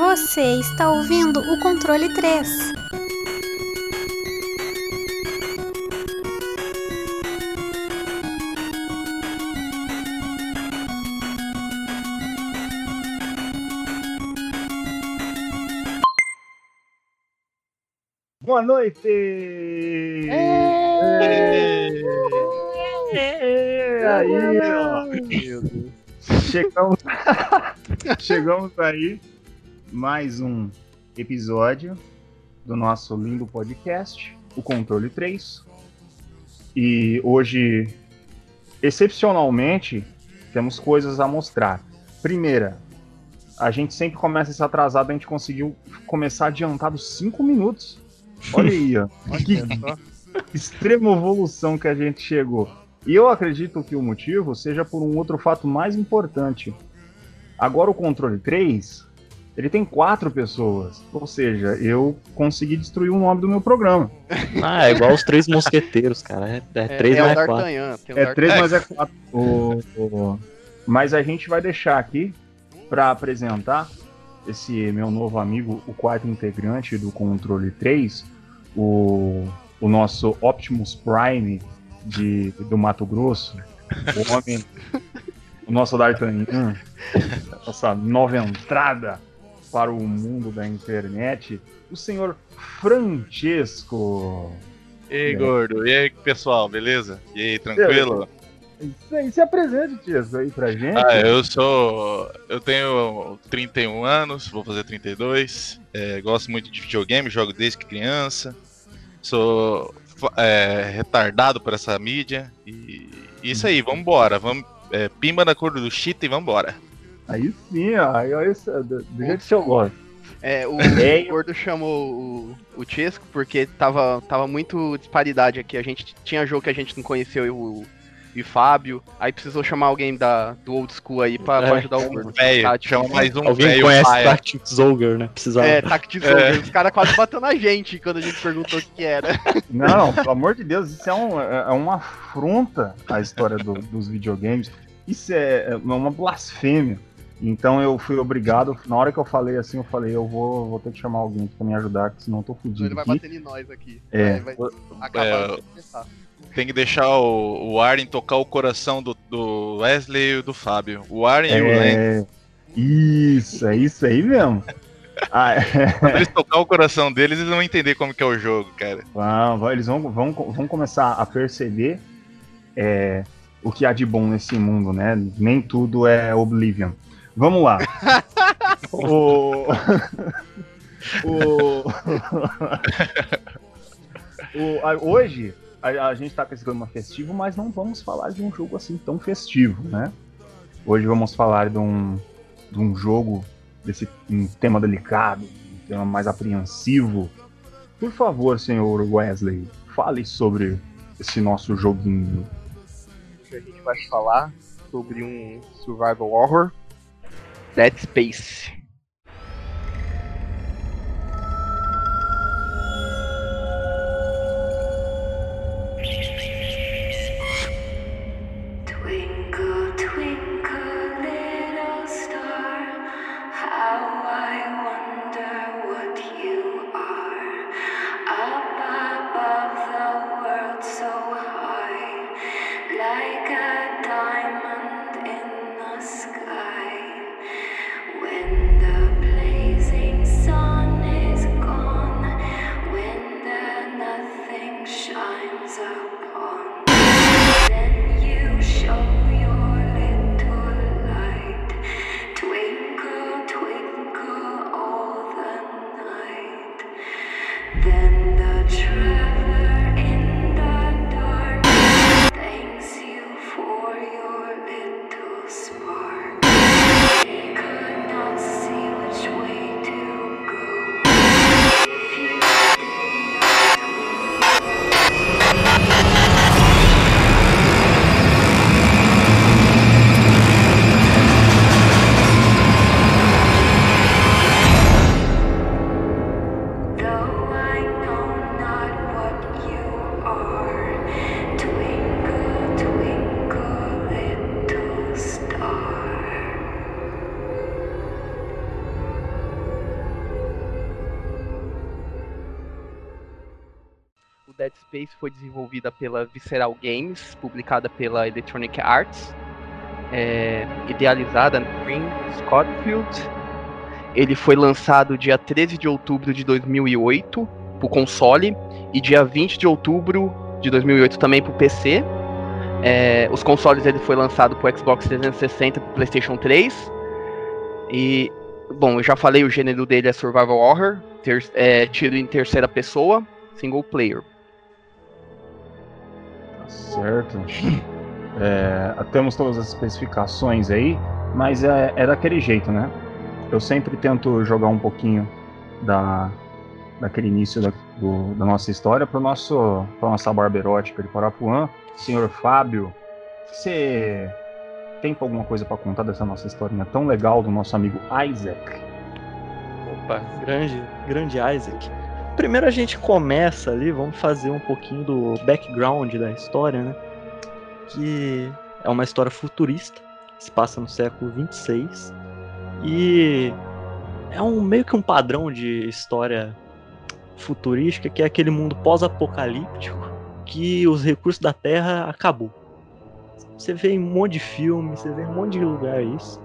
Você está ouvindo o controle 3. Boa noite! Aí, ó. Chegamos... Chegamos aí mais um episódio do nosso lindo podcast, o Controle 3. E hoje, excepcionalmente, temos coisas a mostrar. Primeira, a gente sempre começa esse atrasado, a gente conseguiu começar adiantado 5 minutos. Olha aí, ó. que extrema evolução que a gente chegou. E eu acredito que o motivo seja por um outro fato mais importante. Agora o controle 3, ele tem quatro pessoas. Ou seja, eu consegui destruir o nome do meu programa. Ah, é igual os três mosqueteiros, cara. É, é, três é mais o quatro. D'Artagnan, tem o É. 3 mais é 4. O, o- Mas a gente vai deixar aqui para apresentar esse meu novo amigo, o quarto integrante do Controle 3, o, o nosso Optimus Prime de, do Mato Grosso, o homem, o nosso D'Artagnan, nossa nova entrada para o mundo da internet, o senhor Francesco. E aí, gordo? E aí, pessoal, beleza? E aí, tranquilo? Isso aí, se apresente, Tiesco, aí pra gente. Ah, eu sou. Eu tenho 31 anos, vou fazer 32. É, gosto muito de videogame, jogo desde criança. Sou é, retardado por essa mídia. E isso aí, vambora. Vamos, é, pimba na cor do cheat e vambora. Aí sim, ó. Aí, ó, isso, do, do jeito que eu gosto. É, o Gordo chamou o, o Chesco porque tava, tava muito disparidade aqui. A gente tinha jogo que a gente não conheceu e o e o Fábio. Aí precisou chamar alguém da, do old school aí pra, pra É, ajudar o Gordo. Velho, Tá, chama mais um Alguém velho conhece paia. Tactics Ogre, né? Precisava. É, Tactics É. Ogre. Os caras quase bateu na gente quando a gente perguntou o que que era. Não, pelo amor de Deus, isso é, um, é é uma afronta à história do- dos videogames. Isso é, é uma blasfêmia. Então eu fui obrigado, na hora que eu falei assim, eu falei, eu vou, vou ter que chamar alguém pra me ajudar, que senão eu tô Ele fudido vai aqui. bater em nós aqui. É. Vai, vai acabar É. Tem que deixar o, o Arlen tocar o coração do, do Wesley e do Fábio. O Arlen e o Len. É, isso, é isso aí mesmo. Ah, é. Quando eles tocar o coração deles, eles vão entender como que é o jogo, cara. Vão, vão- eles vão, vão, vão começar a perceber é, o que há de bom nesse mundo, né? Nem tudo é Oblivion. Vamos lá. o... o... o- a- Hoje a, a gente tá com esse clima festivo, mas não vamos falar de um jogo assim tão festivo, né? Hoje vamos falar de um, de um jogo desse um tema delicado, um tema mais apreensivo, por favor, senhor Wesley, fale sobre esse nosso joguinho. Hoje a gente vai falar sobre um survival horror, Dead Space. Desenvolvida pela Visceral Games, publicada pela Electronic Arts, é, idealizada por Green Scottfield. Ele foi lançado dia 13 de outubro de 2008 para o console e dia 20 de outubro de 2008 também para o PC. É, os consoles ele foi lançado para o Xbox 360 e para PlayStation 3. E, bom, eu já falei, o gênero dele é Survival Horror, ter, é, tiro em terceira pessoa, single player. Certo. É, temos todas as especificações aí, mas é, é daquele jeito, né? Eu sempre tento jogar um pouquinho da, daquele início da, do- da nossa história para nosso pra nossa barba erótica de Parapuã. Senhor Fábio, você tem alguma coisa para contar dessa nossa historinha tão legal do nosso amigo Isaac? Opa, grande, grande Isaac. Primeiro a gente começa ali, vamos fazer um pouquinho do background da história, né? Que é uma história futurista, se passa no século 26 e é um meio que um padrão de história futurística que é aquele mundo pós-apocalíptico que os recursos da Terra acabou. Você vê em um monte de filme, você vê em um monte de lugar isso.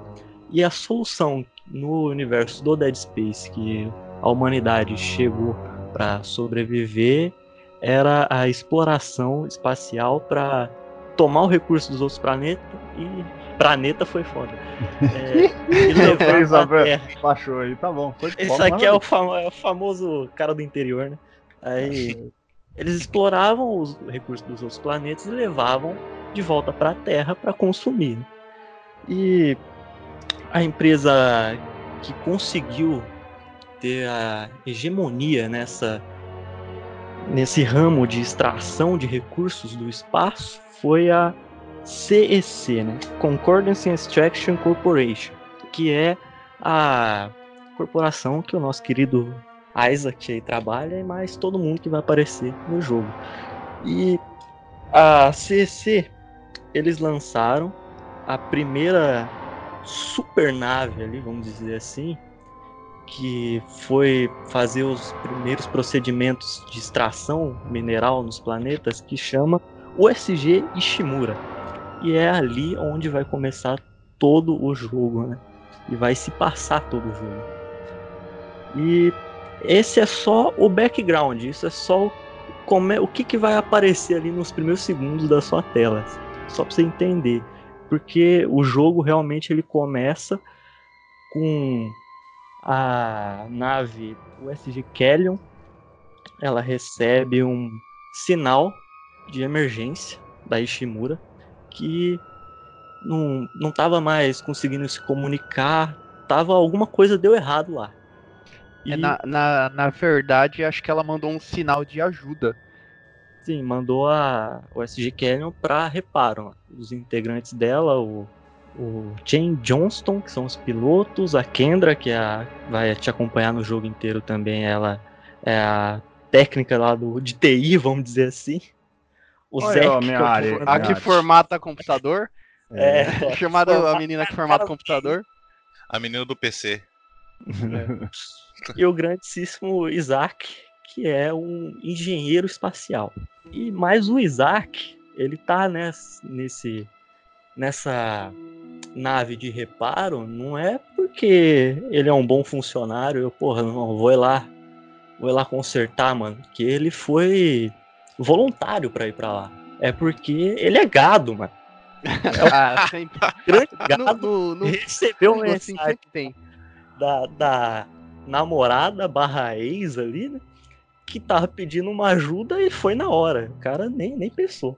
E a solução no universo do Dead Space que a humanidade chegou para sobreviver era a exploração espacial para tomar o recurso dos outros planetas e planeta foi foda. É, e levar Isabel. pra Terra. Baixou aí, tá bom. Esse aqui é o, famo- é o famoso cara do interior, né? Aí eles exploravam os recursos dos outros planetas e levavam de volta para a Terra para consumir. né? E a empresa que conseguiu ter a hegemonia nessa nesse ramo de extração de recursos do espaço foi a CEC, né? Concordance Extraction Corporation, que é a corporação que o nosso querido Isaac aí trabalha mais todo mundo que vai aparecer no jogo. E a CEC, eles lançaram a primeira supernave ali, vamos dizer assim, que foi fazer os primeiros procedimentos de extração mineral nos planetas, que chama USG Ishimura. E é ali onde vai começar todo o jogo, né? E vai se passar todo o jogo. E esse é só o background, isso é só o, como é- o que, que vai aparecer ali nos primeiros segundos da sua tela. Só pra você entender. Porque o jogo realmente ele começa com a nave USG Kellion. Ela recebe um sinal de emergência da Ishimura que não, não tava mais conseguindo se comunicar, tava alguma coisa deu errado lá. E, É, na, na, na verdade, acho que ela mandou um sinal de ajuda. sim, mandou a USG Canyon para reparo. Os integrantes dela, o, o Jane Johnston, que são os pilotos, a Kendra, que é a- vai te acompanhar no jogo inteiro também, ela é a técnica lá do, de TI, vamos dizer assim. O Olha, Zack, ó, minha é área. A que formata computador. É, chamada a menina que formata computador. A menina do PC. e o grandíssimo Isaac, que é um engenheiro espacial. E mais o Isaac, ele tá ness- nesse nessa nave de reparo, não é porque ele é um bom funcionário, eu, porra, não, vou ir lá, vou ir lá consertar, mano, que ele foi voluntário pra ir pra lá. É porque ele é gado, mano. Ah, sempre. Grande gado no, no recebeu mundo, assim, mensagem tem. da, da namorada barra ex ali, né? Que tava pedindo uma ajuda e foi na hora. O cara nem, nem pensou.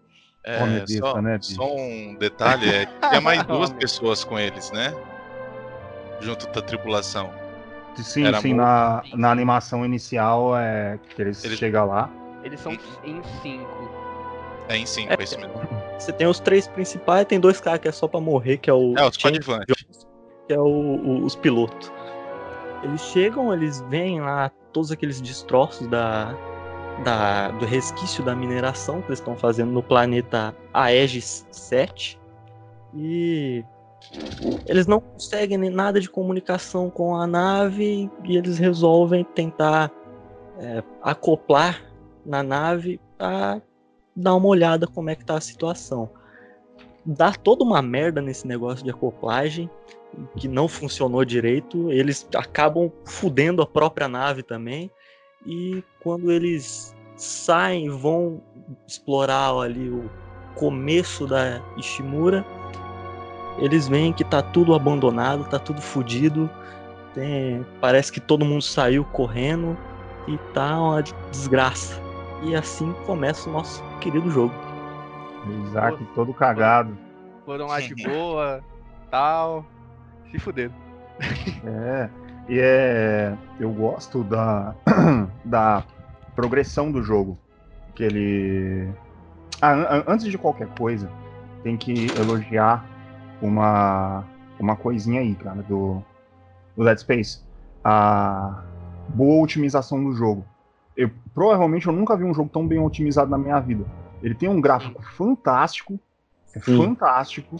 É, Homem só, né, só um detalhe, é que tinha mais duas pessoas com eles, né? Junto da tripulação. Sim, Era sim, amor. na, na animação inicial é que eles, Eles- chegam lá. Eles são em cinco. É em cinco, é isso mesmo. Você tem os três principais, tem dois caras que é só pra morrer, que é o. É, os. Jones, que é o- o- os pilotos. Eles chegam, eles veem lá todos aqueles destroços da, da, do resquício da mineração que eles estão fazendo no planeta Aegis 7. E eles não conseguem nada de comunicação com a nave e eles resolvem tentar é, acoplar na nave pra dar uma olhada como é que tá a situação. Dá toda uma merda nesse negócio de acoplagem, que não funcionou direito. Eles acabam fudendo a própria nave também. E quando eles saem, vão explorar ali o começo da Ishimura, eles veem que tá tudo abandonado, tá tudo fudido. Tem, parece que todo mundo saiu correndo e tá uma desgraça. E assim começa o nosso querido jogo. Isaac todo cagado. Foram lá de boa, tal. Se fuderam. É. E é. Eu gosto da. da progressão do jogo. Que ele. Ah, an- an- antes de qualquer coisa, tem que elogiar uma. Uma coisinha aí, cara, do. Do Dead Space. A boa otimização do jogo. Eu, provavelmente eu nunca vi um jogo tão bem otimizado na minha vida. Ele tem um gráfico fantástico. É fantástico.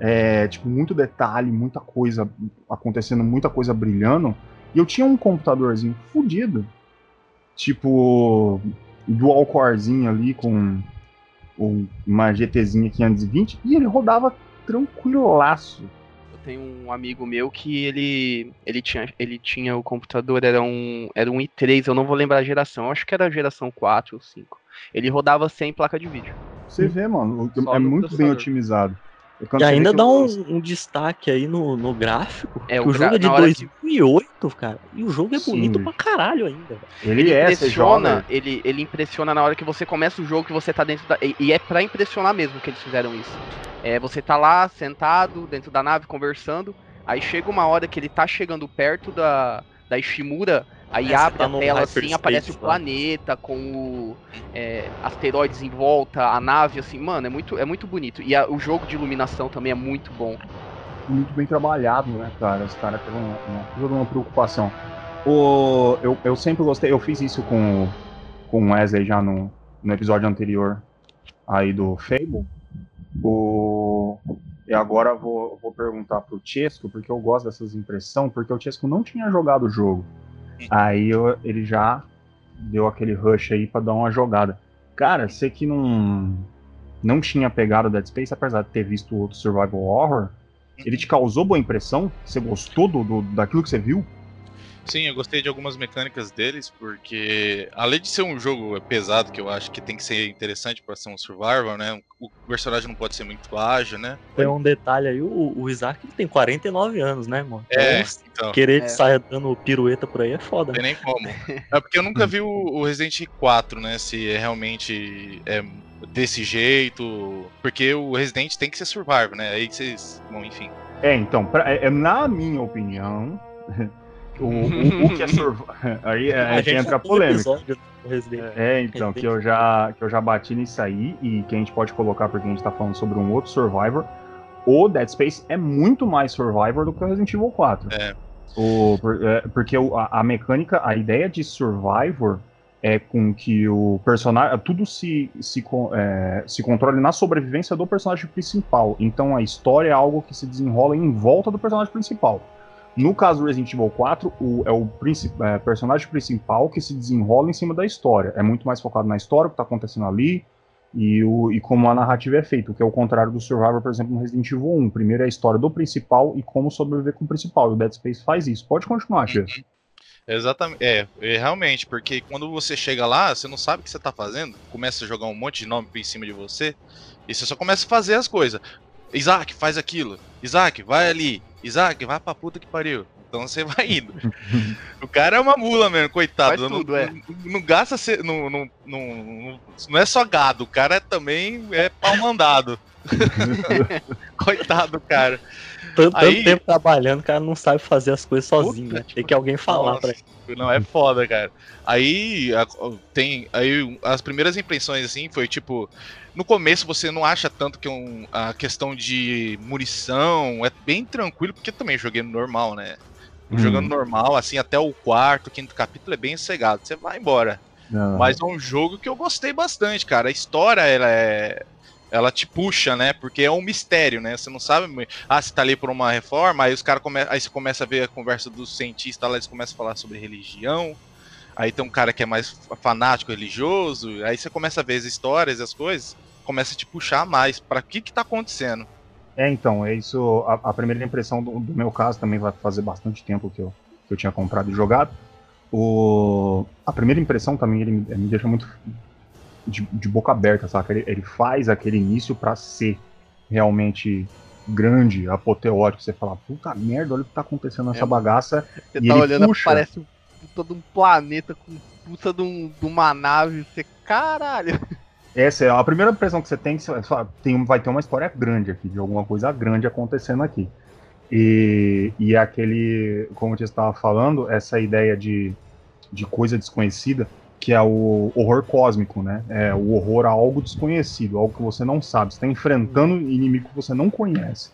É, tipo, muito detalhe, muita coisa acontecendo, muita coisa brilhando. E eu tinha um computadorzinho fudido. Tipo, dual corezinho ali com um- uma GTzinha 520 e ele rodava tranquilaço. Eu tenho um amigo meu que ele ele tinha ele tinha o computador era um era um i3, eu não vou lembrar a geração, acho que era a geração 4 ou 5. Ele rodava sem placa de vídeo. Você vê, mano, Só é muito bem otimizado. E ainda dá um, um destaque aí no, no gráfico. É, que o o jogo é de na hora que- 2008, cara. E o jogo é Sim. bonito pra caralho ainda. velho. Ele, é, impressiona, ele, ele impressiona na hora que você começa o jogo que você tá dentro da. E, e é pra impressionar mesmo que eles fizeram isso. É, você tá lá, sentado, dentro da nave, conversando. Aí chega uma hora que ele tá chegando perto da, da Ishimura, aí É, abre tá a no tela assim, aparece o planeta com o é, asteroides em volta, a nave, assim, mano, é muito, é muito bonito. E a- o jogo de iluminação também é muito bom. muito bem trabalhado, né, cara? Os caras tiveram uma, uma, uma preocupação. O, eu, eu sempre gostei, eu fiz isso com, o- com o Wesley já no, no episódio anterior aí do Fable. O, e agora eu vou, vou perguntar pro Chesco, porque eu gosto dessas impressões, porque o Chesco não tinha jogado o jogo. Aí eu- ele já deu aquele rush aí pra dar uma jogada. Cara, você que não, não tinha pegado Dead Space, apesar de ter visto outro Survival Horror, ele te causou boa impressão? Você gostou do, do- daquilo que você viu? Sim, eu gostei de algumas mecânicas deles, porque além de ser um jogo pesado, que eu acho que tem que ser interessante pra ser um survival, né? O personagem não pode ser muito ágil, né? Tem um detalhe aí, o, o Isaac ele tem 49 anos, né, mano? É, Então, então, querer É. sair dando pirueta por aí é foda. não tem nem como. É porque eu nunca vi o, o Resident Evil 4, né? Se é realmente é desse jeito. Porque o Resident tem que ser survival, né? Aí vocês. Bom, enfim. É, então, pra- é, é na minha opinião, o, o- o que é survival. Aí é, gente entra a polêmica. É, então, que eu, já, que eu já bati nisso aí e que a gente pode colocar porque a gente tá falando sobre um outro Survivor. O Dead Space é muito mais Survivor do que o Resident Evil 4. É. O, por- é, porque o- a, a mecânica, a ideia de Survivor é com que o personagem. Tudo se, se, é, se controle na sobrevivência do personagem principal. Então a história é algo que se desenrola em volta do personagem principal. No caso do Resident Evil 4, o, é o é, personagem principal que se desenrola em cima da história. É muito mais focado na história, o que está acontecendo ali, e, o, e como a narrativa é feita, o que é o contrário do Survivor, por exemplo, no Resident Evil 1. Primeiro é a história do principal e como sobreviver com o principal. E o Dead Space faz isso. Pode continuar, Tia. Exatamente. É, é, realmente, porque quando você chega lá, você não sabe o que você tá fazendo, começa a jogar um monte de nome em cima de você, e você só começa a fazer as coisas. Isaac, faz aquilo. Isaac, vai ali. Isaac, vai pra puta que pariu. Então você vai indo. o cara é uma mula mesmo, coitado. Faz não, tudo, é. não, não gasta. Não, não, não, não é só gado, o cara é também é pau mandado. coitado, cara. Tanto, tanto Aí- tempo trabalhando, o cara não sabe fazer as coisas sozinho, Puta né? que Tem que alguém falar pra ele. Não, é foda, cara. Aí a- tem. Aí as primeiras impressões, assim, foi tipo. No começo você não acha tanto que um, a questão de munição é bem tranquilo, porque também joguei no normal, né? Hum. Jogando normal, assim, até o quarto, quinto capítulo é bem sossegado. Você vai embora. Não. Mas é um jogo que eu gostei bastante, cara. A história, ela é. Ela te puxa, né? Porque é um mistério, né? Você não sabe. Ah, você tá ali por uma reforma, aí os caras come... aí você começa a ver a conversa dos cientistas lá, eles começam a falar sobre religião. aí tem um cara que é mais fanático, religioso, aí você começa a ver as histórias e as coisas, começa a te puxar mais para que que tá acontecendo. É, então, é isso. A, a primeira impressão do, do, meu caso também vai fazer bastante tempo que eu, que eu tinha comprado e jogado. O, a primeira impressão também ele, me, ele me deixa muito de, de, boca aberta, saca? Ele, ele faz aquele início para ser realmente grande, apoteótico. Você fala, puta merda, olha o que tá acontecendo nessa é, bagaça. Você e tá olhando, puxa. parece um puta de um planeta com puta de, um, de uma nave. Você, caralho. Essa é a primeira impressão que você tem, que tem, vai ter uma história grande aqui, de alguma coisa grande acontecendo aqui. E, e aquele, como você estava falando, essa ideia de, de coisa desconhecida, que é o horror cósmico, né? É o horror a algo desconhecido, algo que você não sabe. Você está enfrentando inimigo que você não conhece.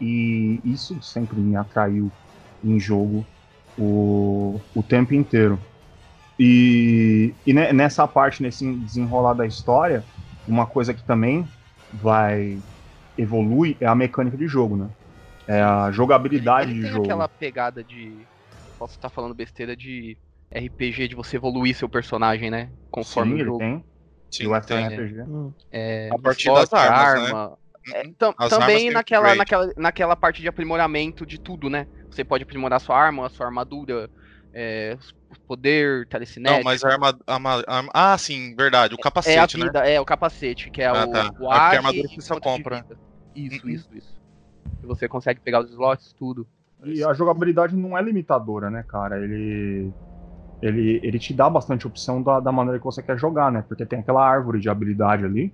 E isso sempre me atraiu em jogo o, o tempo inteiro. E, e nessa parte, nesse desenrolar da história, uma coisa que também vai evolui é a mecânica de jogo, né? É a jogabilidade de jogo. aquela pegada de. Posso estar falando besteira de RPG, de você evoluir seu personagem, né? Conforme Sim, o jogo. Tem. Sim, o tem. RPG. É, a partir das armas, arma. né? É, tam, As também armas naquela, naquela, naquela parte de aprimoramento de tudo, né? Você pode aprimorar sua arma, a sua armadura, é, poder, telecinético. Não, mas a arma, arma, arma, Ah, sim, verdade. O capacete, é a né? vida, É, o capacete, que é Ah, o, tá. o É porque a armadura e você compra. Isso, Uhum. isso, isso. E você consegue pegar os slots, tudo. E a jogabilidade não é limitadora, né, cara? Ele. Ele, ele te dá bastante opção da, da maneira que você quer jogar, né? Porque tem aquela árvore de habilidade ali.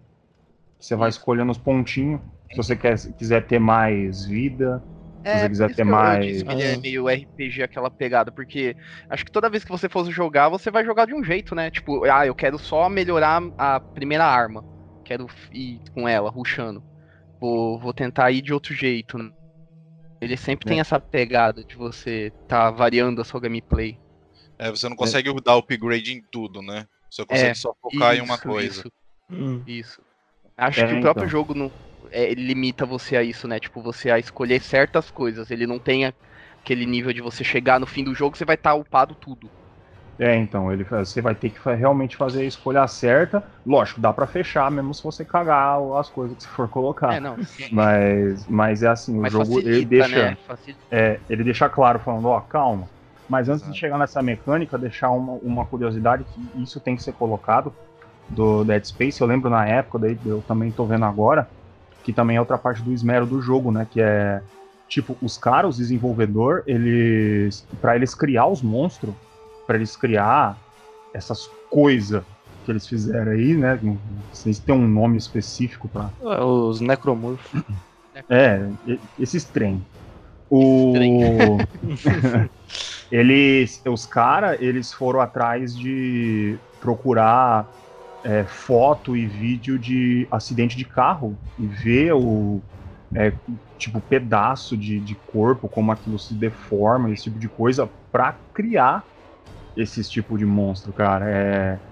que Você vai escolhendo os pontinhos. Se você quer, quiser ter mais vida, É, isso ter que eu- mais. disse que ele é Ah. meio RPG aquela pegada, porque acho que toda vez que você for jogar, você vai jogar de um jeito, né? Tipo, ah, eu quero só melhorar a primeira arma. Quero ir com ela, rushando. Vou, vou tentar ir de outro jeito, né? Ele sempre É. tem essa pegada de você tá variando a sua gameplay. É, você não consegue dar upgrade em tudo, né? Você consegue É, só focar em uma Isso, coisa. Isso, Hum. isso. Acho É, que o próprio então. jogo não, é, ele limita você a isso, né? Tipo, você a escolher certas coisas. Ele não tem aquele nível de você chegar no fim do jogo, você vai estar upado tudo. É, então, ele, você vai ter que realmente fazer a escolha certa. Lógico, dá pra fechar mesmo se você cagar as coisas que você for colocar. É, não. Mas, mas é assim, o Mas jogo facilita, ele deixa, né? É, ele deixa claro, falando, ó, calma. Mas antes Exato. de chegar nessa mecânica, deixar uma, uma curiosidade que isso tem que ser colocado do Dead Space. Eu lembro na época, daí eu também tô vendo agora, que também é outra parte do esmero do jogo, né? Que é tipo, os caras, os desenvolvedor, eles. para eles criar os monstros, para eles criar essas coisas que eles fizeram aí, né? Não sei se tem um nome específico pra. É, Os necromorfos. É, esses trem. O... eles, os caras, eles foram atrás de procurar é, foto e vídeo de acidente de carro e ver o é, tipo pedaço de, de corpo, como aquilo se deforma, esse tipo de coisa, pra criar esses tipo de monstro, cara. É,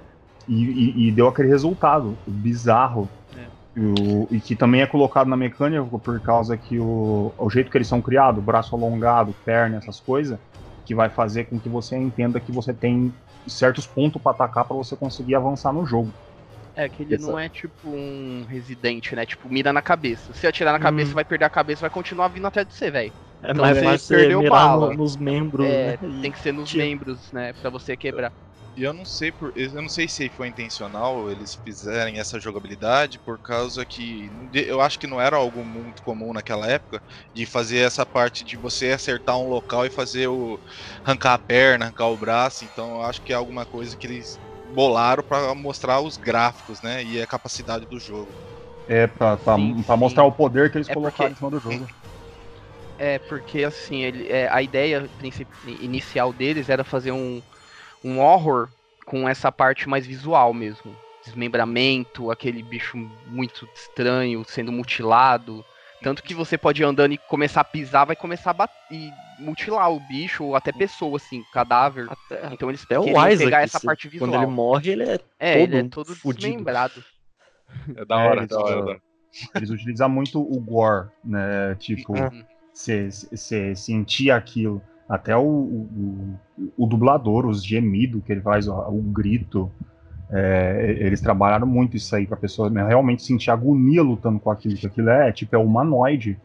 e, e- e deu aquele resultado bizarro. E, o- e que também é colocado na mecânica por causa que o, o jeito que eles são criados, braço alongado, perna, essas coisas, que vai fazer com que você entenda que você tem certos pontos pra atacar pra você conseguir avançar no jogo. É que ele Essa- não é tipo um residente, né? Tipo, mira na cabeça. Se atirar na cabeça, Hum. vai perder a cabeça, vai continuar vindo atrás de você, velho. É Então mais você fácil mirar bala. no- nos membros, É, né? tem que ser nos tira. membros, né? Pra você quebrar. E eu não sei por, eu não sei se foi intencional eles fizerem essa jogabilidade por causa que eu acho que não era algo muito comum naquela época de fazer essa parte de você acertar um local e fazer o arrancar a perna, arrancar o braço. Então eu acho que é alguma coisa que eles bolaram pra mostrar os gráficos, né, e a capacidade do jogo. É, sim. mostrar o poder que eles É colocaram porque- em cima do jogo. É, porque assim, ele, é, a ideia inicial deles era fazer um, um horror com essa parte mais visual mesmo. Desmembramento, aquele bicho muito estranho sendo mutilado. Tanto que você pode ir andando e começar a pisar, vai começar a bater, e mutilar o bicho, ou até pessoa, assim, cadáver. Até, Então eles até o Isaac, pegar essa se- parte visual. quando ele morre, ele é é, todo ele é todo fudido. desmembrado. É da É, hora, eles, da hora, da hora. Eles utilizam muito o gore, né? Tipo, Uhum. você sentir aquilo. Até o, o, o dublador, os gemidos que ele faz, o, o grito. é, eles trabalharam muito isso aí pra pessoa né, realmente sentir agonia lutando com aquilo, que aquilo é tipo é humanoide.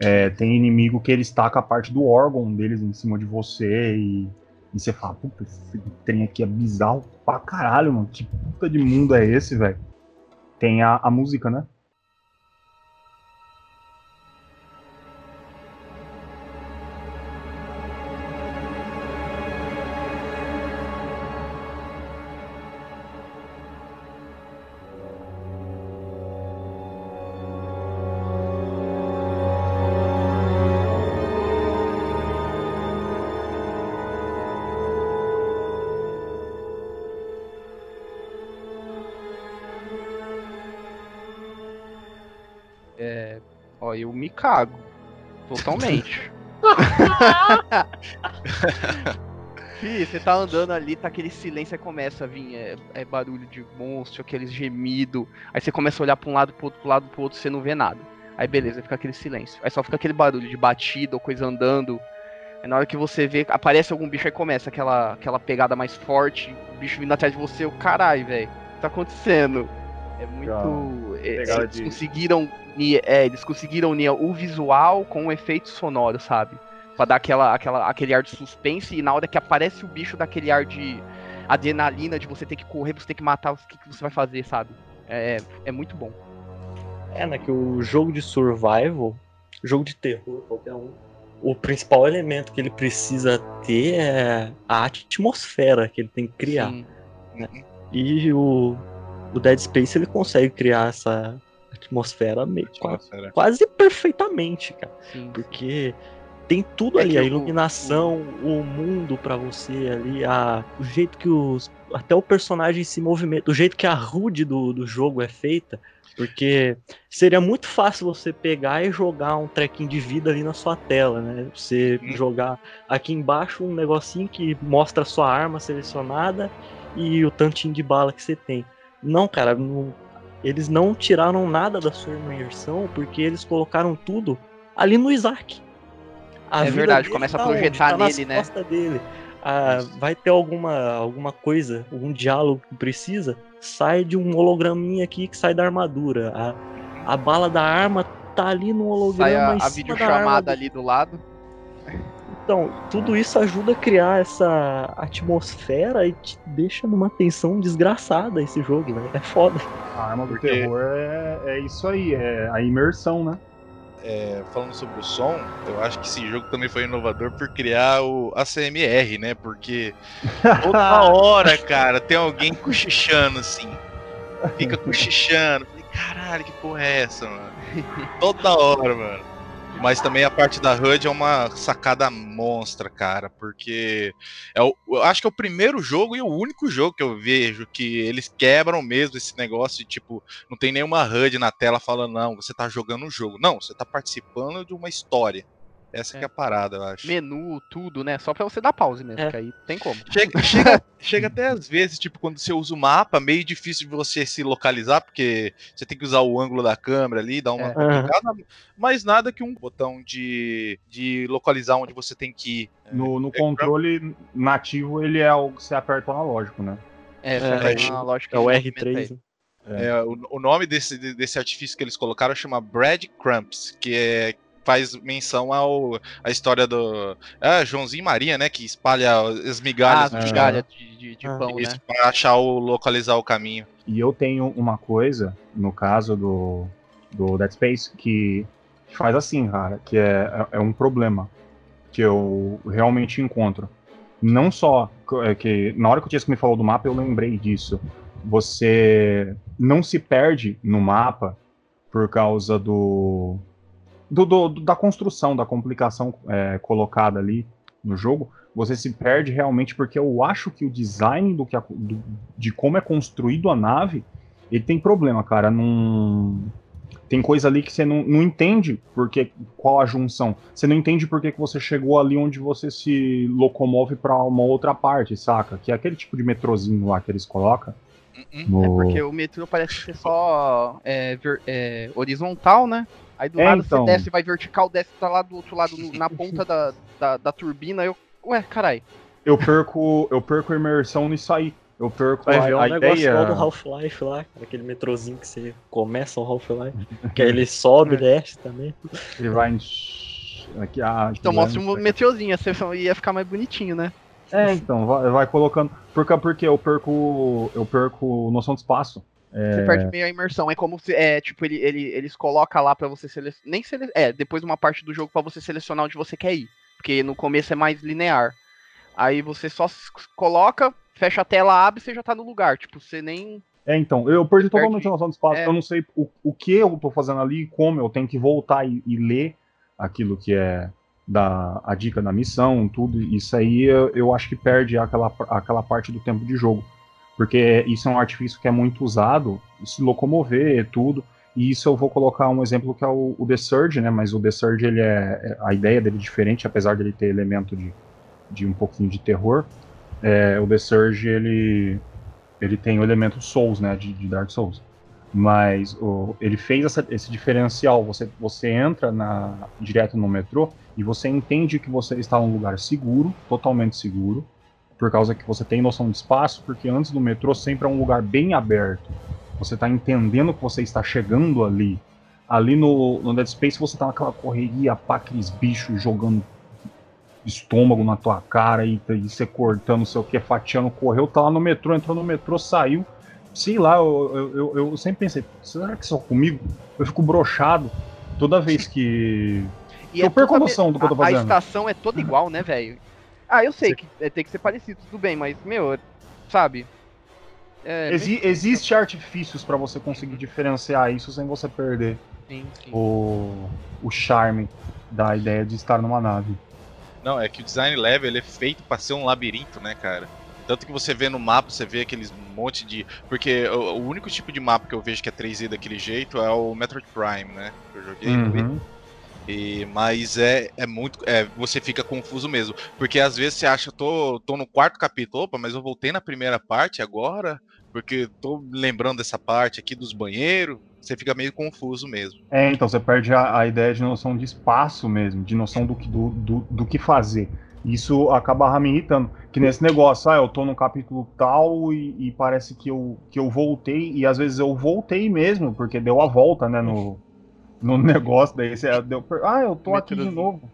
É, tem inimigo que eles tacam a parte do órgão deles em cima de você e, e você fala, puta, esse trem aqui é bizarro pra caralho, mano. Que puta de mundo é esse, velho? Tem a, a música, né? Cago. Totalmente. Fih, você tá andando ali, tá aquele silêncio, aí começa a vir é, é barulho de monstro, aqueles gemidos. Aí você começa a olhar pra um lado, pro outro, pro lado, pro outro, você não vê nada. Aí beleza, fica aquele silêncio. Aí só fica aquele barulho de batida ou coisa andando. Aí na hora que você vê, aparece algum bicho, aí começa aquela, aquela pegada mais forte, o bicho vindo atrás de você, o caralho, velho. O que tá acontecendo? É muito. Pegada eles de- conseguiram. unir- É, eles conseguiram unir o visual com o efeito sonoro, sabe? Pra dar aquela, aquela, aquele ar de suspense e na hora que aparece o bicho, dá aquele ar de adrenalina, de você ter que correr, você ter que matar, o que, que você vai fazer, sabe? É, é muito bom. É, né? Que o jogo de survival, jogo de terror, qualquer um, o principal elemento que ele precisa ter é a atmosfera que ele tem que criar. Sim. E o, o Dead Space ele consegue criar essa atmosfera meio Atmosfera. quase perfeitamente, cara. Sim. Porque tem tudo É ali, a o- iluminação, o mundo pra você ali, a, o jeito que os. Até o personagem se movimenta, o jeito que a HUD do, do jogo é feita. Porque seria muito fácil você pegar e jogar um trequinho de vida ali na sua tela, né? Você Hum. jogar aqui embaixo um negocinho que mostra a sua arma selecionada e o tantinho de bala que você tem. Não, cara, não- eles não tiraram nada da sua imersão porque eles colocaram tudo ali no Isaac. A É verdade, começa a tá onde? projetar Tá nas nele, né? dele. Ah, vai ter alguma, alguma coisa, algum diálogo que precisa, sai de um holograminha aqui que sai da armadura. A, a bala da arma tá ali no holograma Sai a, a videochamada ali do lado. Então, tudo isso ajuda a criar essa atmosfera e te deixa numa tensão desgraçada esse jogo, velho. É foda. A arma do Porque- terror é, é isso aí, é a imersão, né? É, falando sobre o som, eu acho que esse jogo também foi inovador por criar o ACMR, né? Porque toda hora, cara, tem alguém cochichando assim. Fica cochichando. Falei, caralho, que porra é essa, mano? Toda hora, mano. Mas também a parte da HUD é uma sacada monstra, cara, porque é o, eu acho que é o primeiro jogo e o único jogo que eu vejo que eles quebram mesmo esse negócio de tipo, não tem nenhuma HUD na tela falando, não, você tá jogando um jogo. Não, você tá participando de uma história. Essa que é a parada, eu acho. Menu, tudo, né? Só pra você dar pause mesmo, É. que aí tem como. Chega, chega, chega até às vezes, tipo, quando você usa o mapa, meio difícil de você se localizar, porque você tem que usar o ângulo da câmera ali, dar uma É. complicada, mas nada que um botão de, de localizar onde você tem que ir. No, no É, controle nativo, ele é o que você aperta o analógico, né? É, É, você é, É o de movimento R3. aí. né? É, o, o nome desse, desse artifício que eles colocaram chama Breadcrumbs, que é, faz menção ao a história do é, Joãozinho e Maria, né, que espalha as Ah, migalhas chão. migalha de, de, de Ah. pão, Isso, né? pra achar o localizar o caminho. E eu tenho uma coisa, no caso do, do Dead Space, que faz assim, cara, que é, é um problema que eu realmente encontro. Não só é que na hora que o Tiesco me falou do mapa, eu lembrei disso. Você não se perde no mapa por causa do, do- do- da construção, da complicação é, colocada ali no jogo. Você se perde realmente porque eu acho que o design do que a- do- de como é construído a nave, ele tem problema, cara. Não tem coisa ali que você não, não entende porque qual a junção. Você não entende por que você chegou ali onde você se locomove pra uma outra parte, saca? Que é aquele tipo de metrozinho lá que eles colocam. No... É porque o metrô parece ser só é, é, horizontal, né? Aí do É, nada então. você desce, vai vertical, desce tá lá do outro lado, no- na ponta da, da, da, turbina. Eu, ué, carai. Eu perco, eu perco imersão nisso aí. Eu perco Vai a, ver um a negócio ideia. do Half-Life lá, aquele metrozinho que você começa o Half-Life, que aí ele sobe e desce também. Ele vai. em- Aqui, ah, Então mostra um meteorzinho, você ia ficar mais bonitinho, né? É, então, vai, vai colocando. Porque, porque eu perco. Eu perco noção de espaço. Você perde meio a imersão. É como se. É, tipo, ele, ele, eles colocam lá pra você selecionar. Nem sele... É, depois de uma parte do jogo pra você selecionar onde você quer ir. Porque no começo é mais linear. Aí você só coloca, fecha a tela, abre e você já tá no lugar. Tipo, você nem. É, então, eu perdi totalmente a noção de espaço. é. Eu não sei o, o que eu tô fazendo ali, como eu tenho que voltar e, e ler aquilo que é da, a dica da missão, tudo. Isso aí eu, eu acho que perde aquela, aquela parte do tempo de jogo. Porque isso é um artifício que é muito usado, se locomover, tudo. E isso eu vou colocar um exemplo que é o, o The Surge, né? Mas o The Surge, ele é, é- a ideia dele é diferente, apesar dele ter elemento de, de um pouquinho de terror. É, o The Surge, ele, ele tem o elemento Souls, né? De, de Dark Souls. Mas o, ele fez essa- esse diferencial. Você, você entra na, direto no metrô e você entende que você está num lugar seguro, totalmente seguro, por causa que você tem noção de espaço, porque antes do metrô sempre é um lugar bem aberto. Você está entendendo que você está chegando ali. Ali no, no Dead Space você tá naquela correria, pá, aqueles bichos jogando estômago na tua cara e, e você cortando, não sei o que, fatiando, correu, tá lá no metrô, entrou no metrô, saiu. Sei lá, eu, eu, eu, eu sempre pensei, será que só comigo? Eu fico brochado toda vez que. Eu perco a noção do que eu tô a- A fazendo. estação é toda igual, né, velho? Ah, eu sei que é, tem que ser parecido, tudo bem, mas, meu, sabe? É, Exi existe artifícios pra você conseguir diferenciar isso sem você perder sim, sim. o, o charme da ideia de estar numa nave. Não, é que o design level ele é feito pra ser um labirinto, né, cara? Tanto que você vê no mapa, você vê aqueles monte de. Porque o, o único tipo de mapa que eu vejo que é 3D daquele jeito é o Metroid Prime, né? Que eu joguei. Uhum. E, mas é, é muito. É, você fica confuso mesmo. Porque às vezes você acha, tô, tô no quarto capítulo, opa, mas eu voltei na primeira parte agora, porque tô lembrando dessa parte aqui dos banheiros. Você fica meio confuso mesmo. É, então você perde a, a ideia de noção de espaço mesmo, de noção do que, do, do, do que fazer. Isso acaba me irritando. Que nesse negócio, ah, eu tô no capítulo tal e, e parece que eu, que eu voltei, e às vezes eu voltei mesmo, porque deu a volta, né, no, no negócio, daí você deu, ah, eu tô aqui de novo.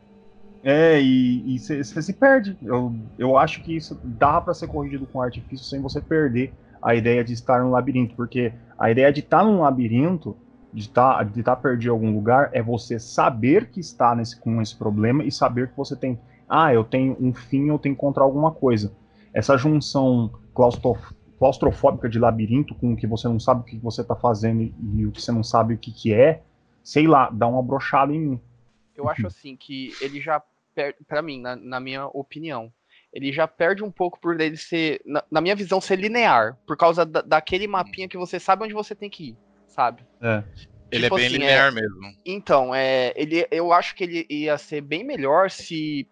É, e você se perde. Eu, eu acho que isso dá pra ser corrigido com artifício sem você perder a ideia de estar no labirinto, porque a ideia de estar num labirinto, de estar de tá perdido em algum lugar, é você saber que está nesse, com esse problema e saber que você tem. Ah, eu tenho um fim, eu tenho que encontrar alguma coisa. Essa junção claustrof- claustrofóbica de labirinto com o que você não sabe o que você está fazendo e, e o que você não sabe o que, que é, sei lá, dá uma brochada em mim. Eu acho assim que ele já perde, pra mim, na, na minha opinião, ele já perde um pouco por ele ser, na, na minha visão, ser linear, por causa da, daquele mapinha que você sabe onde você tem que ir, sabe? Ele Tipo é bem assim, linear mesmo. Então, é, ele, eu acho que ele ia ser bem melhor se.